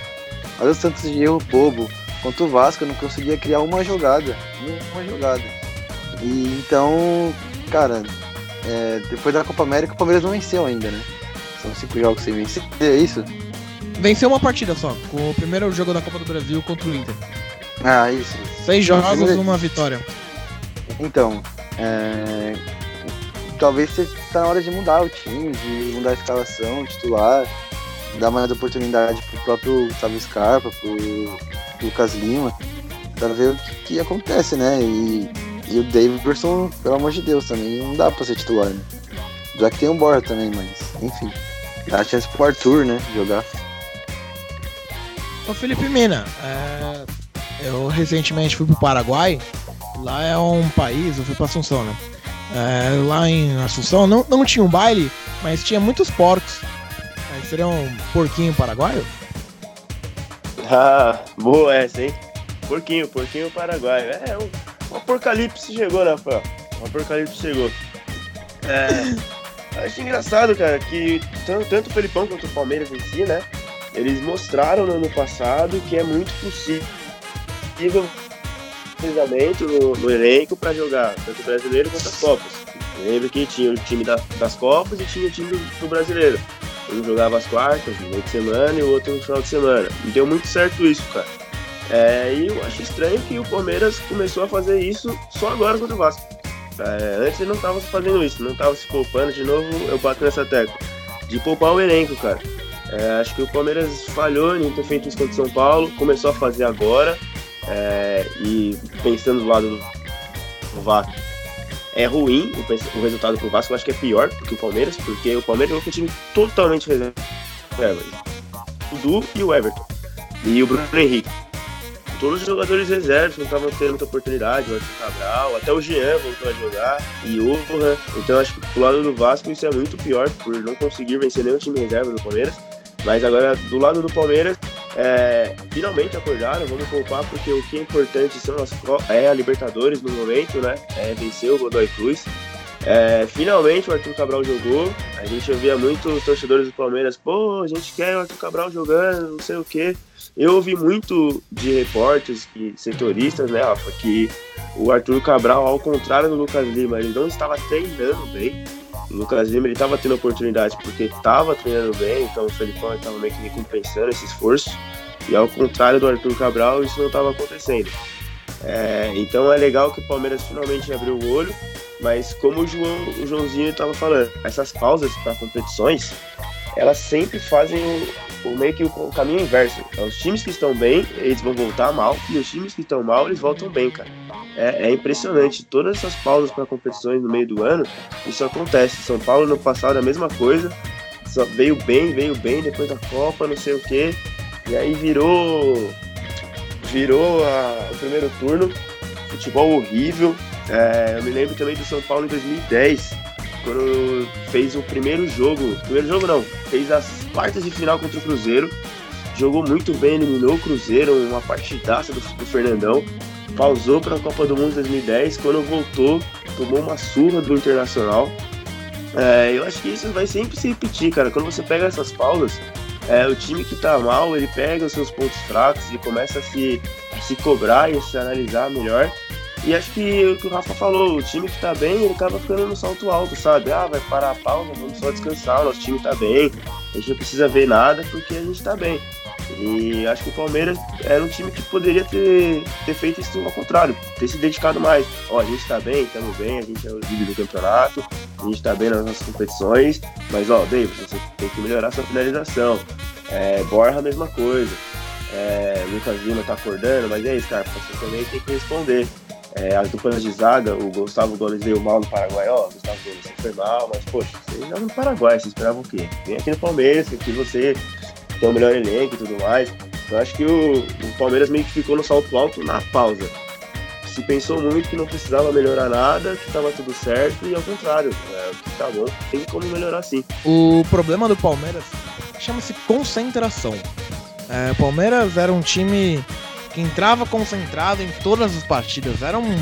Olha os tantos de erro bobo. Contra o Vasco, eu não conseguia criar uma jogada. Uma jogada. E então, cara, é, depois da Copa América, o Palmeiras não venceu ainda, né? São cinco jogos sem vencer, é isso? Venceu uma partida só, com o primeiro jogo da Copa do Brasil contra o Inter. Ah, isso. Seis jogos, uma vitória. Então, é... talvez está na hora de mudar o time, de mudar a escalação, titular, dar mais oportunidade pro próprio Gustavo Scarpa, pro Lucas Lima, para ver o que, que, acontece, né? E, e o Davidson, pelo amor de Deus, também não dá para ser titular, né? Já que tem o Borja também, mas enfim. Dá chance pro Arthur, né? Jogar. Ô Felipe Mina, é... eu recentemente fui pro Paraguai. Lá é um país, eu fui pra Assunção, né? É, lá em Assunção não, não tinha um baile, mas tinha muitos porcos. É, seria um porquinho paraguaio? Ah, boa essa, hein? Porquinho, porquinho paraguaio. É, um, um apocalipse chegou, né, Rafael? Um apocalipse chegou. É, acho engraçado, cara, que tanto, tanto o Felipão quanto o Palmeiras em si, né? Eles mostraram no ano passado que é muito possível precisamente no, no elenco para jogar tanto o brasileiro quanto as Copas. Lembro que tinha o time da, das Copas e tinha o time do, do brasileiro. Um jogava as quartas, no meio de semana, e o outro no final de semana. E deu muito certo isso, cara. É, e eu acho estranho que o Palmeiras começou a fazer isso só agora contra o Vasco. É, antes ele não estava fazendo isso, não estava se poupando. De novo, eu bato nessa tecla. De poupar o elenco, cara. É, acho que o Palmeiras falhou em ter feito isso contra o São Paulo, começou a fazer agora. É, e pensando do lado do Vasco, é ruim o, o resultado pro Vasco, eu acho que é pior do que o Palmeiras, porque o Palmeiras é um time totalmente reserva. O e o Everton. E o Bruno Henrique. Todos os jogadores reservas não estavam tendo muita oportunidade, o Arthur Cabral, até o Jean voltou a jogar, e o Então acho que pro lado do Vasco isso é muito pior, por não conseguir vencer nenhum time reserva do Palmeiras. Mas agora, do lado do Palmeiras, é, finalmente acordaram, vamos poupar, porque o que é importante são as, é a Libertadores no momento, né? É vencer o Godoy Cruz. É, finalmente o Arthur Cabral jogou. A gente ouvia muitos torcedores do Palmeiras, pô, a gente quer o Arthur Cabral jogando, não sei o quê. Eu ouvi muito de repórteres e setoristas, né, Rafa, que o Arthur Cabral, ao contrário do Lucas Lima, ele não estava treinando bem. Lucas Lima ele estava tendo oportunidade porque estava treinando bem, então o Felipão estava meio que recompensando esse esforço. E ao contrário do Arthur Cabral, isso não estava acontecendo. É, então é legal que o Palmeiras finalmente abriu o olho, mas como o, João, o Joãozinho estava falando, essas pausas para competições, elas sempre fazem o, o meio que o, o, caminho inverso. Então, os times que estão bem, eles vão voltar mal, e os times que estão mal, eles voltam bem, cara. É, é impressionante. Todas essas pausas para competições no meio do ano, isso acontece. São Paulo no passado a mesma coisa. Só veio bem, veio bem depois da Copa, não sei o que. E aí virou. Virou a, o primeiro turno. Futebol horrível. É, eu me lembro também do São Paulo em 2010, quando fez o primeiro jogo. Primeiro jogo não, fez as quartas de final contra o Cruzeiro. Jogou muito bem, eliminou o Cruzeiro, uma partidaça do, do Fernandão pausou para a Copa do Mundo 2010, quando voltou, tomou uma surra do Internacional. É, eu acho que isso vai sempre se repetir, cara. Quando você pega essas pausas, é, o time que tá mal, ele pega os seus pontos fracos e começa a se, a se cobrar e a se analisar melhor. E acho que o que o Rafa falou, o time que tá bem, ele acaba ficando no salto alto, sabe? Ah, vai parar a pausa, vamos só descansar, o nosso time tá bem, a gente não precisa ver nada porque a gente tá bem. E acho que o Palmeiras era um time que poderia ter, ter feito isso ao contrário, ter se dedicado mais. Ó, a gente tá bem, estamos bem, a gente é o líder do campeonato, a gente tá bem nas nossas competições, mas ó, David, você tem que melhorar sua finalização. É, Borja a mesma coisa. É, Lucas Lima tá acordando, mas é isso, cara, você também tem que responder. É, as duplas de zaga, o Gustavo Gomes veio mal no Paraguai, ó, Gustavo Gomes, foi mal, mas poxa, você joga no Paraguai, você esperava o quê? Vem aqui no Palmeiras, que você tem o melhor elenco e tudo mais. Eu acho que o, o Palmeiras meio que ficou no salto alto na pausa. Se pensou muito que não precisava melhorar nada, que estava tudo certo, e ao contrário, é, o que tá bom, tem como melhorar sim. O problema do Palmeiras chama-se concentração. É, o Palmeiras era um time que entrava concentrado em todas as partidas. Era um,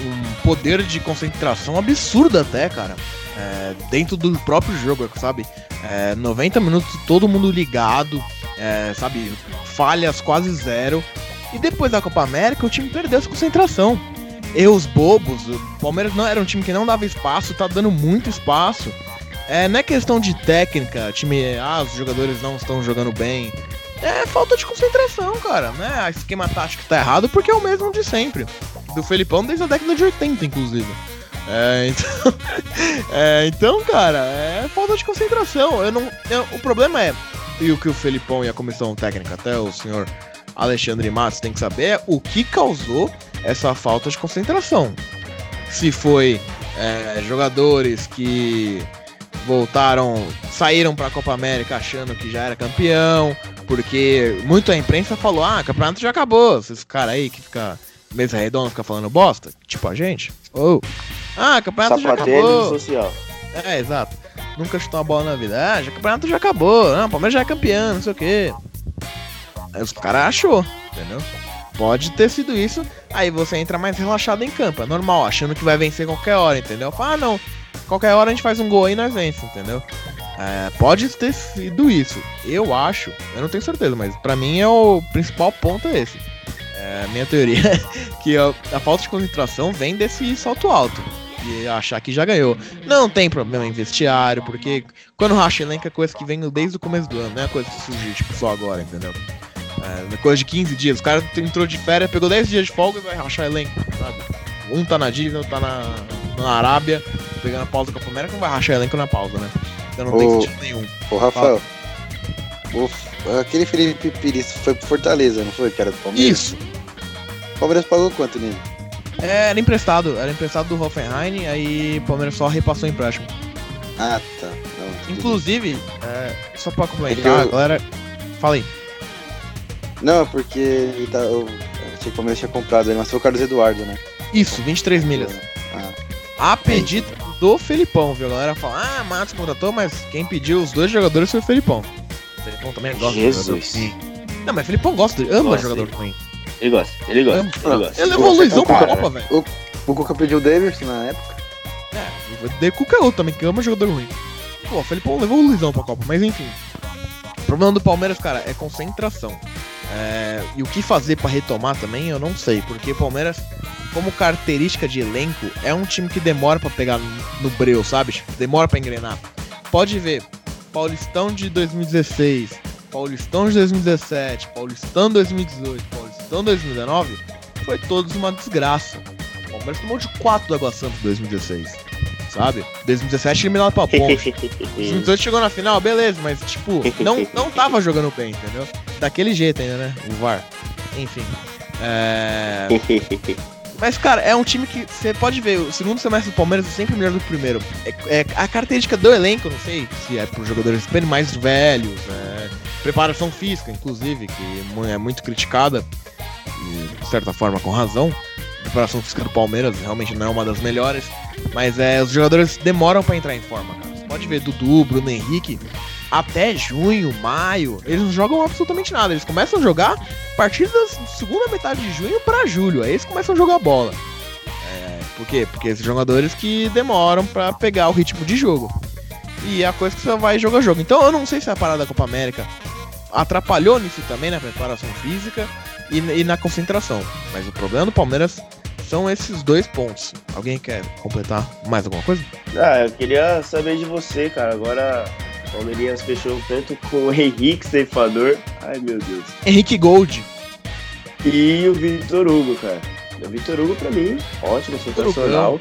um poder de concentração absurdo até, cara. É, dentro do próprio jogo, sabe? É, 90 minutos todo mundo ligado, é, sabe? Falhas quase zero. E depois da Copa América o time perdeu essa concentração. Erros bobos, o Palmeiras não era um time que não dava espaço, tá dando muito espaço. É, não é questão de técnica, time, ah, os jogadores não estão jogando bem. É falta de concentração, cara, né? O esquema tático tá errado porque é o mesmo de sempre. Do Felipão desde a década de 80, inclusive. É, então, *laughs* é, então, cara, é falta de concentração. Eu não, eu, o problema é, e o que o Felipão e a comissão técnica, até o senhor Alexandre Matos tem que saber, é o que causou essa falta de concentração. Se foi é, jogadores que voltaram, saíram para a Copa América achando que já era campeão, porque muita imprensa falou: ah, campeonato já acabou. Esses caras aí que fica mesa redonda, fica falando bosta, tipo a gente. Ou, oh. ah, campeonato já acabou. social. É, exato. Nunca chutou uma bola na vida. Ah, já, campeonato já acabou. Não, o Palmeiras já é campeão, não sei o quê. Aí os caras achou, entendeu? Pode ter sido isso. Aí você entra mais relaxado em campo. É normal, achando que vai vencer qualquer hora, entendeu? Fala, ah, não. Qualquer hora a gente faz um gol aí e nós vence, entendeu? É, pode ter sido isso. Eu acho, eu não tenho certeza, mas para mim é o principal ponto é esse. É, minha teoria *laughs* que a, a, falta de concentração vem desse salto alto. E achar que já ganhou. Não tem problema em vestiário, porque quando racha elenco é coisa que vem desde o começo do ano, não é coisa que surgiu tipo, só agora, entendeu? É, coisa de 15 dias. O cara entrou de férias, pegou 10 dias de folga e vai rachar elenco, sabe? Um tá na Disney, outro tá na, na Arábia, pegando a pausa com a América, não vai rachar elenco na pausa, né? Então não o, tem sentido nenhum. Ô, Rafael. O, aquele Felipe Pires foi pro Fortaleza, não foi? Que era do Palmeiras? Isso. O Palmeiras pagou quanto nele? É, era emprestado, era emprestado do Hoffenheim, aí o Palmeiras só repassou o empréstimo. Ah, tá. Não, Inclusive, é, só pra complementar, eu... galera. Fala aí. Não, porque ele tá, eu achei que o Palmeiras tinha comprado ele, mas foi o Carlos Eduardo, né? Isso, 23 milhas. Ah. A pedido do Felipão, viu? A galera fala, ah, Matos contratou, mas quem pediu os dois jogadores foi o Felipão. O Felipão também gosta Jesus. de jogador. Não, mas o Felipão gosta, ama gosta, jogador ruim. Ele gosta, ele gosta. Ele, gosta. ele levou o Luizão pra Copa, velho. O, o Cuca pediu o Davidson na época. É, o Cuca é outro também, que ama jogador ruim. Pô, o Felipão levou o Luizão pra Copa, mas enfim. O problema do Palmeiras, cara, é concentração. É, e o que fazer para retomar também, eu não sei, porque o Palmeiras, como característica de elenco, é um time que demora para pegar no breu, sabe? Tipo, demora para engrenar. Pode ver, Paulistão de 2016, Paulistão de 2017, Paulistão de 2018, Paulistão de 2019, foi todos uma desgraça. O Palmeiras tomou de 4 do Água Santa em 2016 sabe? 2017 eliminado pra ponte. 2018 *laughs* chegou na final, beleza, mas tipo, não, *laughs* não tava jogando bem, entendeu? Daquele jeito ainda, né? O VAR. Enfim. É... *laughs* Mas, cara, é um time que você pode ver, o segundo semestre do Palmeiras é sempre melhor do que o primeiro. É, é a característica do elenco, não sei se é para jogadores mais velhos, é, preparação física, inclusive, que é muito criticada, de certa forma com razão. A preparação física do Palmeiras realmente não é uma das melhores. Mas é, os jogadores demoram para entrar em forma, cara. Você pode ver Dudu, Bruno Henrique, até junho, maio, eles não jogam absolutamente nada. Eles começam a jogar a partir da segunda metade de junho para julho. Aí eles começam a jogar bola. É, por quê? Porque esses jogadores que demoram para pegar o ritmo de jogo. E é a coisa que você vai jogo a jogo. Então eu não sei se a parada da Copa América atrapalhou nisso também, na preparação física e, e na concentração. Mas o problema do Palmeiras são esses dois pontos. Alguém quer completar mais alguma coisa? Ah, eu queria saber de você, cara. Agora o Palmeiras fechou tanto com o Henrique Ceifador. Ai, meu Deus. Henrique Gold. E o Vitor Hugo, cara. O Vitor Hugo, pra mim, ótimo, sensacional.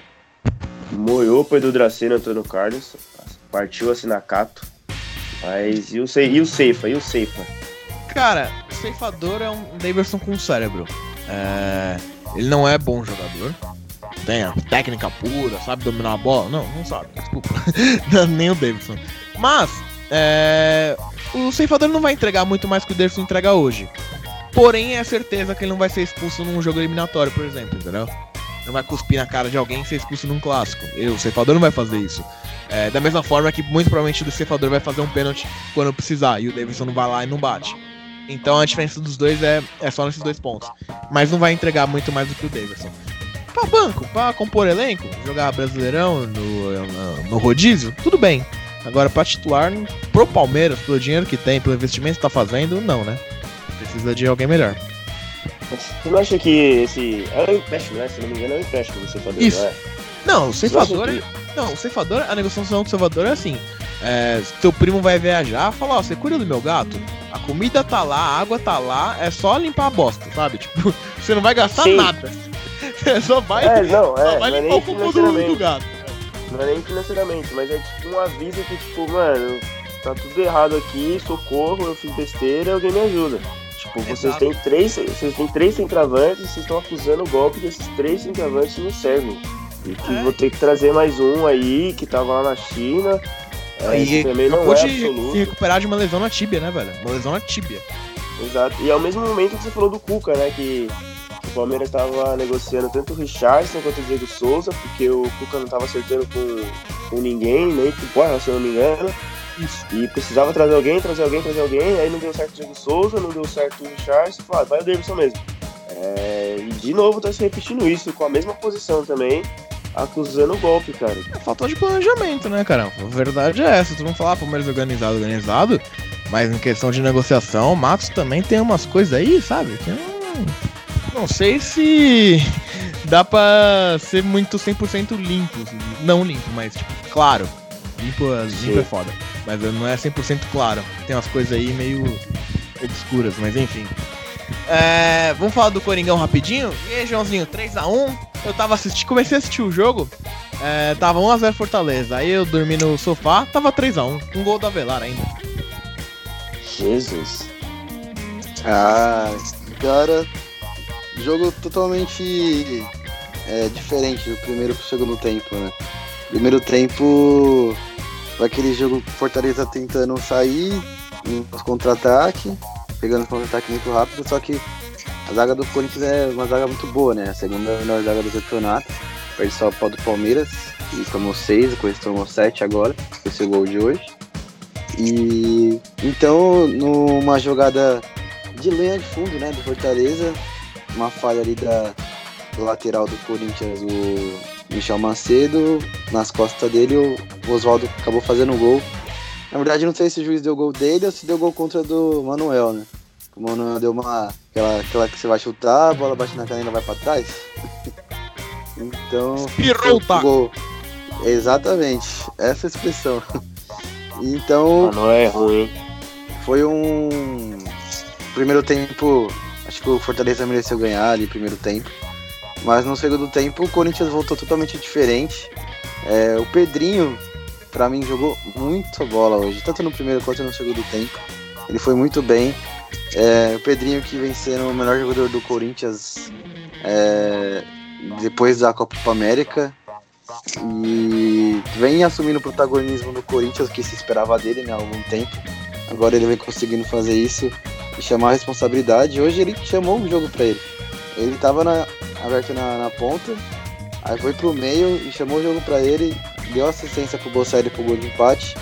Moiou pro Edu Dracena, Antônio Carlos. Partiu assim na cato. Mas e o, Ce... e o Ceifa? E o Ceifa? Cara, o Ceifador é um Davidson com cérebro. É ele não é bom jogador. Tem a técnica pura, sabe dominar a bola? Não, não sabe, desculpa. *laughs* Nem o Davidson. Mas, é, o ceifador não vai entregar muito mais que o Davidson entrega hoje. Porém, é certeza que ele não vai ser expulso num jogo eliminatório, por exemplo, entendeu? Não vai cuspir na cara de alguém e ser expulso num clássico. E o ceifador não vai fazer isso. É, da mesma forma que muito provavelmente o ceifador vai fazer um pênalti quando precisar e o Davidson não vai lá e não bate. Então a diferença dos dois é, é só nesses dois pontos. Mas não vai entregar muito mais do que o Davidson. Pra banco, pra compor elenco, jogar brasileirão no, no, no rodízio, tudo bem. Agora, pra titular, pro Palmeiras, pelo dinheiro que tem, pelo investimento que tá fazendo, não, né? Precisa de alguém melhor. Você não acha que esse. É um empréstimo, né? Se não me engano, é um empréstimo do ceifador, Isso. não é? Não, o ceifador acha é. Não, o ceifador, a negociação do ceifador é assim. É, teu primo vai viajar, fala, ó, você cuida do meu gato? A comida tá lá, a água tá lá, é só limpar a bosta, sabe? *laughs* Tipo, você não vai gastar Sim. nada. *laughs* Você só vai, É, não, só é. vai Não é limpar o cocô do, do gato. Não é nem financeiramente, mas é tipo um aviso que, tipo, mano, tá tudo errado aqui, socorro, eu fiz besteira, alguém me ajuda. Tipo, vocês Exato. têm três. Vocês têm três centravantes e vocês estão acusando o golpe que esses três centravantes não servem. E que É. vou ter que trazer mais um aí que tava lá na China. É, e acabou é de absoluto. se recuperar de uma lesão na tíbia, né, velho? Uma lesão na tíbia. Exato. E ao mesmo momento que você falou do Cuca, né? Que o Palmeiras estava negociando tanto o Richardson quanto o Diego Souza, porque o Cuca não estava acertando com, com ninguém, nem com o Porra, se eu não me engano. Isso. E precisava trazer alguém, trazer alguém, trazer alguém. Aí não deu certo o Diego Souza, não deu certo o Richardson. Falou, ah, vai o Davidson mesmo. É, e de novo tá se repetindo isso, com a mesma posição também, acusando o golpe, cara. É falta de planejamento, né, cara? A verdade é essa. Tu não falar Palmeiras organizado, organizado, mas em questão de negociação, o Matos também tem umas coisas aí, sabe? Que eu não, não sei se dá pra ser muito 100% limpo. Não limpo, mas, tipo, claro. Limpo, limpo Sim. é foda. Mas não é 100% claro. Tem umas coisas aí meio obscuras, mas enfim. É, vamos falar do Coringão rapidinho? E aí, Joãozinho, 3x1. Eu tava assistindo, comecei a assistir o jogo. É, tava 1x0 Fortaleza. Aí eu dormi no sofá, tava 3x1. Um gol do Avelar ainda. Jesus. Ah, cara, jogo totalmente é, diferente do primeiro pro segundo tempo, né? Primeiro tempo, aquele jogo Fortaleza tentando sair nos contra-ataque, pegando contra-ataque muito rápido, só que a zaga do Corinthians é uma zaga muito boa, né? A segunda melhor zaga do campeonato. Perde só o pau do Palmeiras, e tomou seis, o Corinthians tomou sete agora, com esse gol de hoje. E então, numa jogada de linha de fundo, né, do Fortaleza, uma falha ali da, lateral do Corinthians, o Michel Macedo, nas costas dele, o Oswaldo acabou fazendo o gol. Na verdade, não sei se o juiz deu gol dele ou se deu gol contra do Manuel, né? O Manuel deu uma. aquela, aquela que você vai chutar, a bola bate na canela e vai pra trás. *laughs* então. Pirou o. Gol. Exatamente, essa expressão. *laughs* Então, Mano, é ruim. foi um primeiro tempo. Acho que o Fortaleza mereceu ganhar ali primeiro tempo. Mas no segundo tempo o Corinthians voltou totalmente diferente. É, o Pedrinho, pra mim, jogou muito bola hoje, tanto no primeiro quanto no segundo tempo. Ele foi muito bem. É, o Pedrinho que vem sendo o melhor jogador do Corinthians é, depois da Copa América. E vem assumindo o protagonismo do Corinthians que se esperava dele né, há algum tempo. Agora ele vem conseguindo fazer isso e chamar a responsabilidade. Hoje ele chamou o jogo pra ele. Ele tava na- aberto na, na ponta, aí foi pro meio e chamou o jogo pra ele, deu assistência pro Bocelli pro gol de empate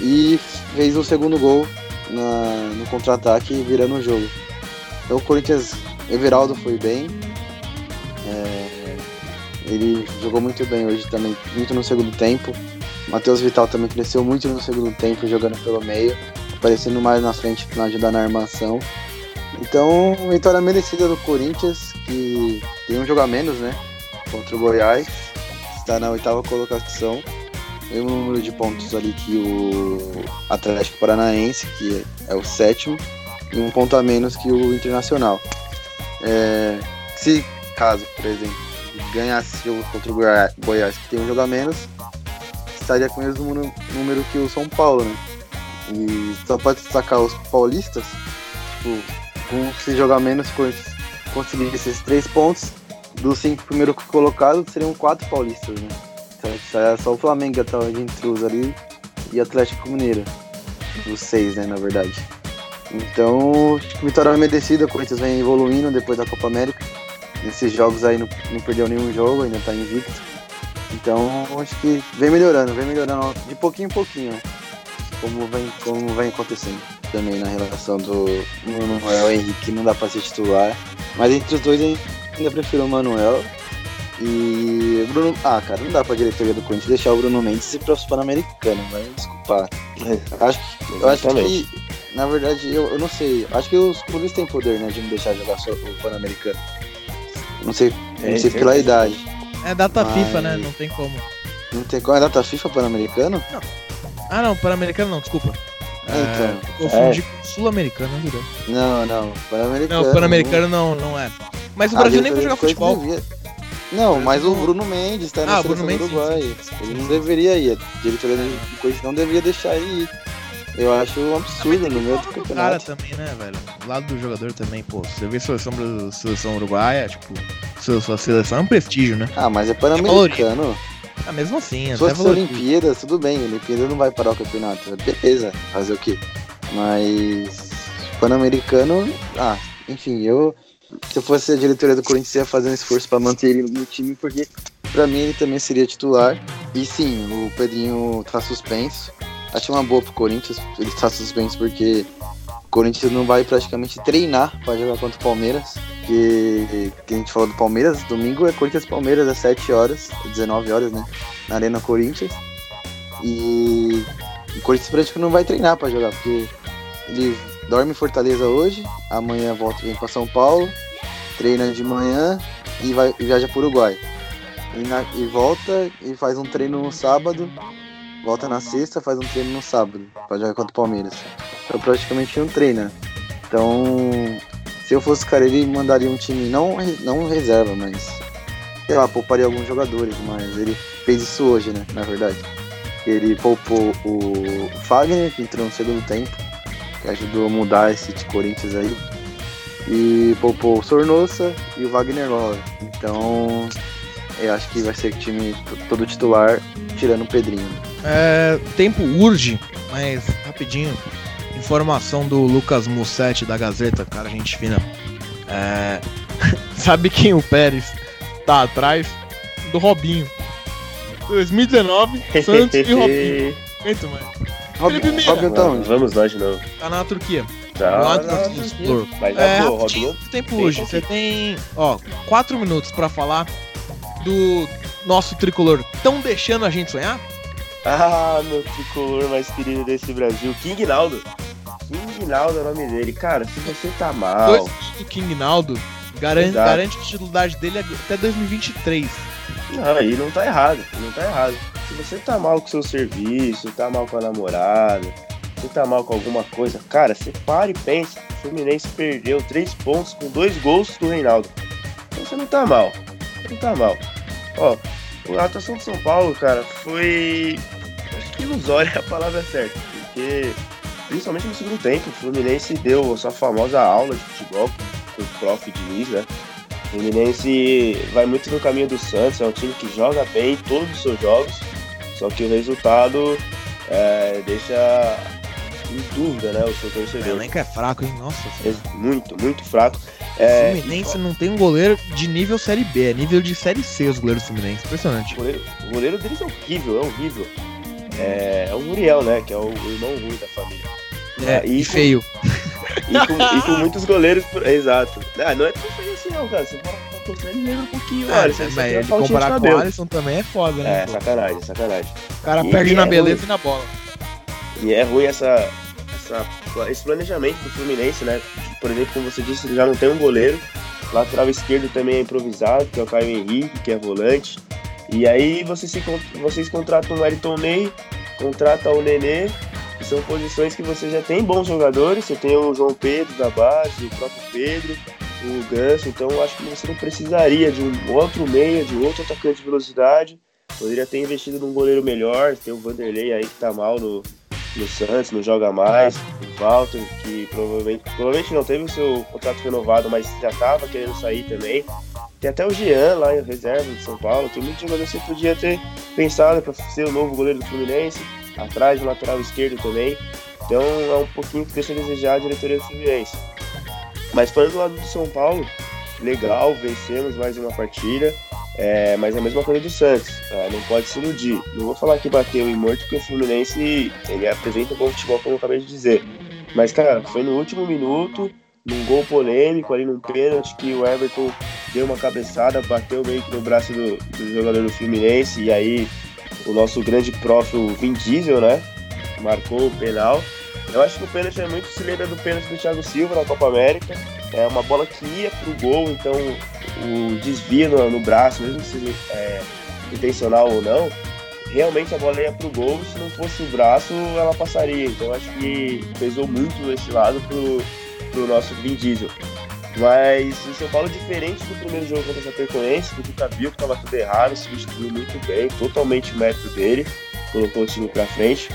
e fez o segundo gol na- no contra-ataque virando o jogo. Então o Corinthians, Everaldo foi bem. É, ele jogou muito bem hoje também, muito no segundo tempo. Matheus Vital também cresceu muito no segundo tempo, jogando pelo meio, aparecendo mais na frente para ajudar na armação. Então, vitória merecida do Corinthians, que tem um jogo a menos, né? Contra o Goiás, está na oitava colocação, mesmo número de pontos ali que o Atlético Paranaense, que é o sétimo, e um ponto a menos que o Internacional. É, se caso, por exemplo, ganhasse esse jogo contra o Goi- Goiás, que tem um jogo a menos, estaria com o mesmo número- que o São Paulo, né? E só pode destacar os paulistas, tipo, com se jogar menos, co- conseguir esses três pontos, dos cinco primeiros colocados seriam quatro paulistas, né? Então, é só o Flamengo que tava de intruso ali e Atlético Mineiro. dos seis, né, na verdade. Então, acho que vitória merecida, o Corinthians vem evoluindo depois da Copa América. Nesses jogos aí não, não perdeu nenhum jogo, ainda tá invicto. Então, acho que vem melhorando, vem melhorando de pouquinho em pouquinho, como vem, como vem acontecendo também na relação do Manuel Henrique, não dá pra ser titular. Mas entre os dois ainda prefiro o Manuel. E o Bruno. Ah, cara, não dá pra diretoria do Corinthians deixar o Bruno Mendes ir para os Pan-Americanos, vai me desculpar. Acho, eu acho que, na verdade, eu, eu não sei. Acho que os clubes têm poder, né, de não deixar jogar só o Pan-Americano. Não sei, não É, sei pela idade. É data Mas- FIFA, né? Não tem como. Não tem qual é data FIFA Pan-Americano? Ah, não, Pan-Americano não, desculpa. É, então. Confundi com Sul-Americano, não virou. Não, não. Pan-Americano. Não, Pan-Americano não, não é. Mas o Ah, Brasil nem vai jogar futebol. devia- Não, mas o Bruno Mendes tá na Ah, seleção Bruno do Mendes, sim, Uruguai. Ele não deveria ir. A diretoria do Corinthians não deveria deixar ele ir. Eu acho um absurdo no meio do O cara campeonato. também, né, velho? O lado do jogador também, pô. Você vê seleção, seleção uruguaia, tipo, sua, sua seleção é um prestígio, né? Ah, mas é Pan-Americano. Ah, mesmo assim, Se fosse. Olimpíadas, tudo bem. Olimpíada não vai parar o campeonato. Beleza, fazer o quê? Mas. Pan-Americano. Ah, enfim, eu. Se eu fosse a diretoria do Corinthians, ia fazer um esforço pra manter ele no time, porque pra mim ele também seria titular. E sim, o Pedrinho tá suspenso. Acho uma boa pro Corinthians ele tá suspenso porque Corinthians não vai praticamente treinar pra jogar contra o Palmeiras. Que, que a gente falou do Palmeiras, domingo é Corinthians Palmeiras às 7 horas, 19 horas, né? Na Arena Corinthians. E o Corinthians praticamente não vai treinar pra jogar, porque ele dorme em Fortaleza hoje, amanhã volta vem pra São Paulo, treina de manhã e vai e viaja pro Uruguai. E, na- e volta e faz um treino no sábado, volta na sexta, faz um treino no sábado pra jogar contra o Palmeiras. Então praticamente não treina. Então, se eu fosse o cara, ele mandaria um time não, não reserva, mas sei lá, pouparia alguns jogadores, mas ele fez isso hoje, né? Na verdade. Ele poupou o Fagner, que entrou no segundo tempo, que ajudou a mudar esse de Corinthians aí. E poupou o Sornosa e o Wagner Love. Então, eu acho que vai ser time todo titular, tirando o Pedrinho. É, tempo urge, mas rapidinho. Informação do Lucas Mussetti da Gazeta, cara, gente fina. É, *laughs* sabe quem o Pérez tá atrás? Do Robinho. 2019, Santos e Robinho. *laughs* Muito mais. Robin, Felipe Mira. Robin tá onde? Vamos nós de novo. Tá na Turquia. Tá, Lá. Mas É, pô, Robinho. tempo hoje. Você tem, ó, quatro minutos pra falar do nosso tricolor. Tão deixando a gente sonhar? Ah, meu tricolor mais querido desse Brasil, King Naldo. King Naldo é o nome dele. Cara, se você tá mal. Dois do King Naldo garante, Exato. garante a titularidade dele até 2023. Não, aí não tá errado, não tá errado. Se você tá mal com o seu serviço, tá mal com a namorada, você tá mal com alguma coisa, cara, você para e pensa. O Fluminense perdeu três pontos com dois gols do Reinaldo. Então você não tá mal. Você não tá mal. Ó, a atuação de São Paulo, cara, foi. Acho que ilusória é a palavra certa. Porque, principalmente no segundo tempo, o Fluminense deu a sua famosa aula de futebol com o prof Diniz, né? O Fluminense vai muito no caminho do Santos, é um time que joga bem em todos os seus jogos, só que o resultado é, deixa em dúvida né, o seu O torcedor. elenco é fraco, hein? Nossa. É muito, muito fraco. O É, Fluminense não tem um goleiro de nível Série B, é nível de Série C os goleiros do Fluminense. Impressionante. o, goleiro, o goleiro deles é horrível, é horrível. É, é o Muriel, né? Que é o, o irmão ruim da família. É, e e com- feio. E com, e com *laughs* muitos goleiros. por- Exato. Ah, não é tão feio assim, não, cara. Você fala você, ele lembra um pouquinho. É, só mas ele comparar com o. Alisson também é foda, né? É, pô? sacanagem, sacanagem. O cara E perde ele na é beleza e na bola. E é ruim essa, essa- esse planejamento do Fluminense, né? Por exemplo, como você disse, ele já não tem um goleiro. Lateral esquerdo também é improvisado, que é o Caio Henrique, que é volante. E aí vocês, se, vocês contratam o Wellington Ney, contratam o Nenê, que são posições que você já tem bons jogadores. Você tem o João Pedro da base, o próprio Pedro, o Ganso. Então eu acho que você não precisaria de um outro meia, de outro atacante de velocidade. Poderia ter investido num goleiro melhor. Tem o Vanderlei aí que tá mal no, no Santos, não joga mais. O Walter, que provavelmente, provavelmente não teve o seu contrato renovado, mas já tava querendo sair também. Tem até o Jean lá em reserva de São Paulo. Tem muitos jogadores que você podia ter pensado para ser o novo goleiro do Fluminense. Atrás do lateral esquerdo também. Então é um pouquinho que deixa a desejar a diretoria do Fluminense. Mas falando do lado do São Paulo, legal, vencemos mais uma partida. É, mas é a mesma coisa do Santos, tá? não pode se iludir. Não vou falar que bateu em morto, porque o Fluminense ele apresenta um bom futebol, como eu acabei de dizer. Mas, cara, foi no último minuto, num gol polêmico, ali num pênalti, que o Everton deu uma cabeçada, bateu meio que no braço do, do jogador do Fluminense, e aí o nosso grande prof, o Vin Diesel, né, marcou o penal. Eu acho que o pênalti é muito se lembra do pênalti do Thiago Silva na Copa América. É uma bola que ia pro gol, então o desvio no, no braço, mesmo se é, intencional ou não, realmente a bola ia pro gol. Se não fosse o braço, ela passaria. Então acho que pesou muito esse lado pro, pro nosso Vin Diesel. Mas o São Paulo, diferente do primeiro jogo contra o Chapecoense, do Duca viu que estava tudo errado, substituiu muito bem, totalmente mérito dele, colocou o time pra frente.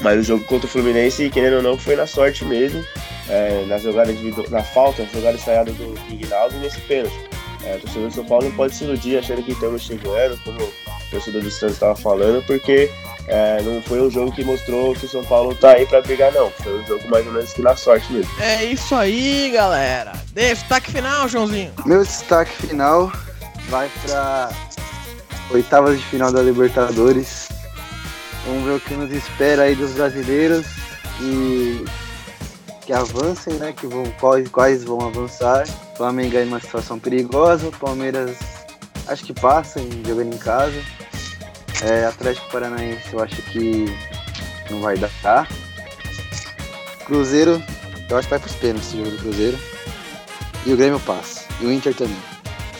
Mas o jogo contra o Fluminense, querendo ou não, foi na sorte mesmo, é, na jogada na falta, na jogada ensaiada do Ignaldo e nesse pênalti. É, o torcedor do São Paulo não pode se iludir achando que estamos chegando, como o torcedor do Santos estava falando, porque é, não foi um jogo que mostrou que o São Paulo tá aí para brigar, não. Foi um jogo mais ou menos que na sorte mesmo. É isso aí, galera. Destaque final, Joãozinho. Meu destaque final vai para oitavas de final da Libertadores. Vamos ver o que nos espera aí dos brasileiros e que avancem, né? Que vão, quais, quais vão avançar. O Flamengo é em uma situação perigosa, o Palmeiras acho que passa jogando em casa. É, Atlético Paranaense eu acho que não vai dar. Cruzeiro, eu acho que vai pros pênaltis esse jogo do Cruzeiro. E o Grêmio passa. E o Inter também.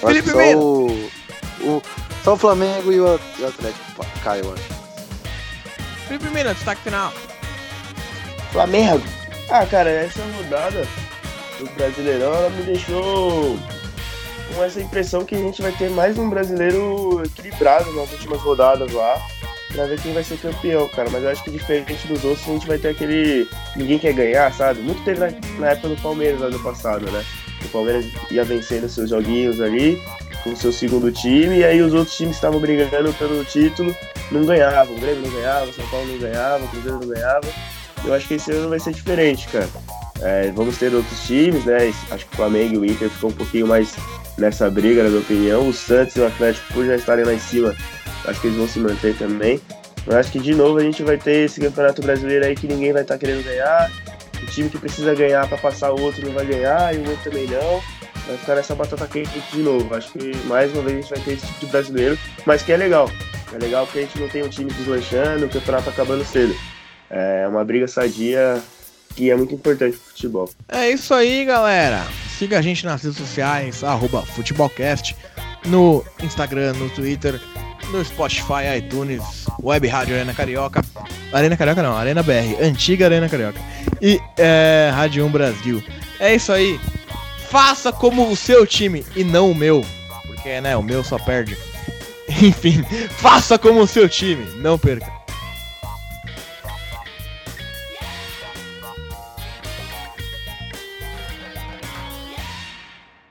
Eu acho que só o, o, só o Flamengo e o, e o Atlético cai, eu acho. Felipe Mira, destaque final. Flamengo. Ah, cara, essa rodada do Brasileirão ela me deixou com essa impressão que a gente vai ter mais um brasileiro equilibrado nas últimas rodadas lá, pra ver quem vai ser campeão, cara. Mas eu acho que diferente dos outros, a gente vai ter aquele. Ninguém quer ganhar, sabe? Muito teve na, na época do Palmeiras ano passado, né? O Palmeiras ia vencendo seus joguinhos ali, com o seu segundo time, e aí os outros times estavam brigando pelo título, não ganhavam. O Grêmio não ganhava, o São Paulo não ganhava, o Cruzeiro não ganhava. Eu acho que esse ano vai ser diferente, cara. É, vamos ter outros times, né? Acho que o Flamengo e o Inter ficam um pouquinho mais nessa briga, na minha opinião. O Santos e o Atlético, por já estarem lá em cima, acho que eles vão se manter também. Mas acho que de novo a gente vai ter esse campeonato brasileiro aí que ninguém vai estar tá querendo ganhar. O time que precisa ganhar para passar o outro não vai ganhar e o outro também não. Vai ficar nessa batata quente de novo. Acho que mais uma vez a gente vai ter esse tipo de brasileiro, mas que é legal. É legal porque a gente não tem um time deslanchando, o campeonato acabando cedo. É uma briga sadia que é muito importante pro futebol. É isso aí, galera. Siga a gente nas redes sociais, futebolcast, no Instagram, no Twitter, no Spotify, iTunes, Web Rádio Arena Carioca. Arena Carioca não, Arena BR, antiga Arena Carioca. E é, Rádio 1 Brasil. É isso aí. Faça como o seu time e não o meu. Porque, né, o meu só perde. *laughs* Enfim, faça como o seu time, não perca.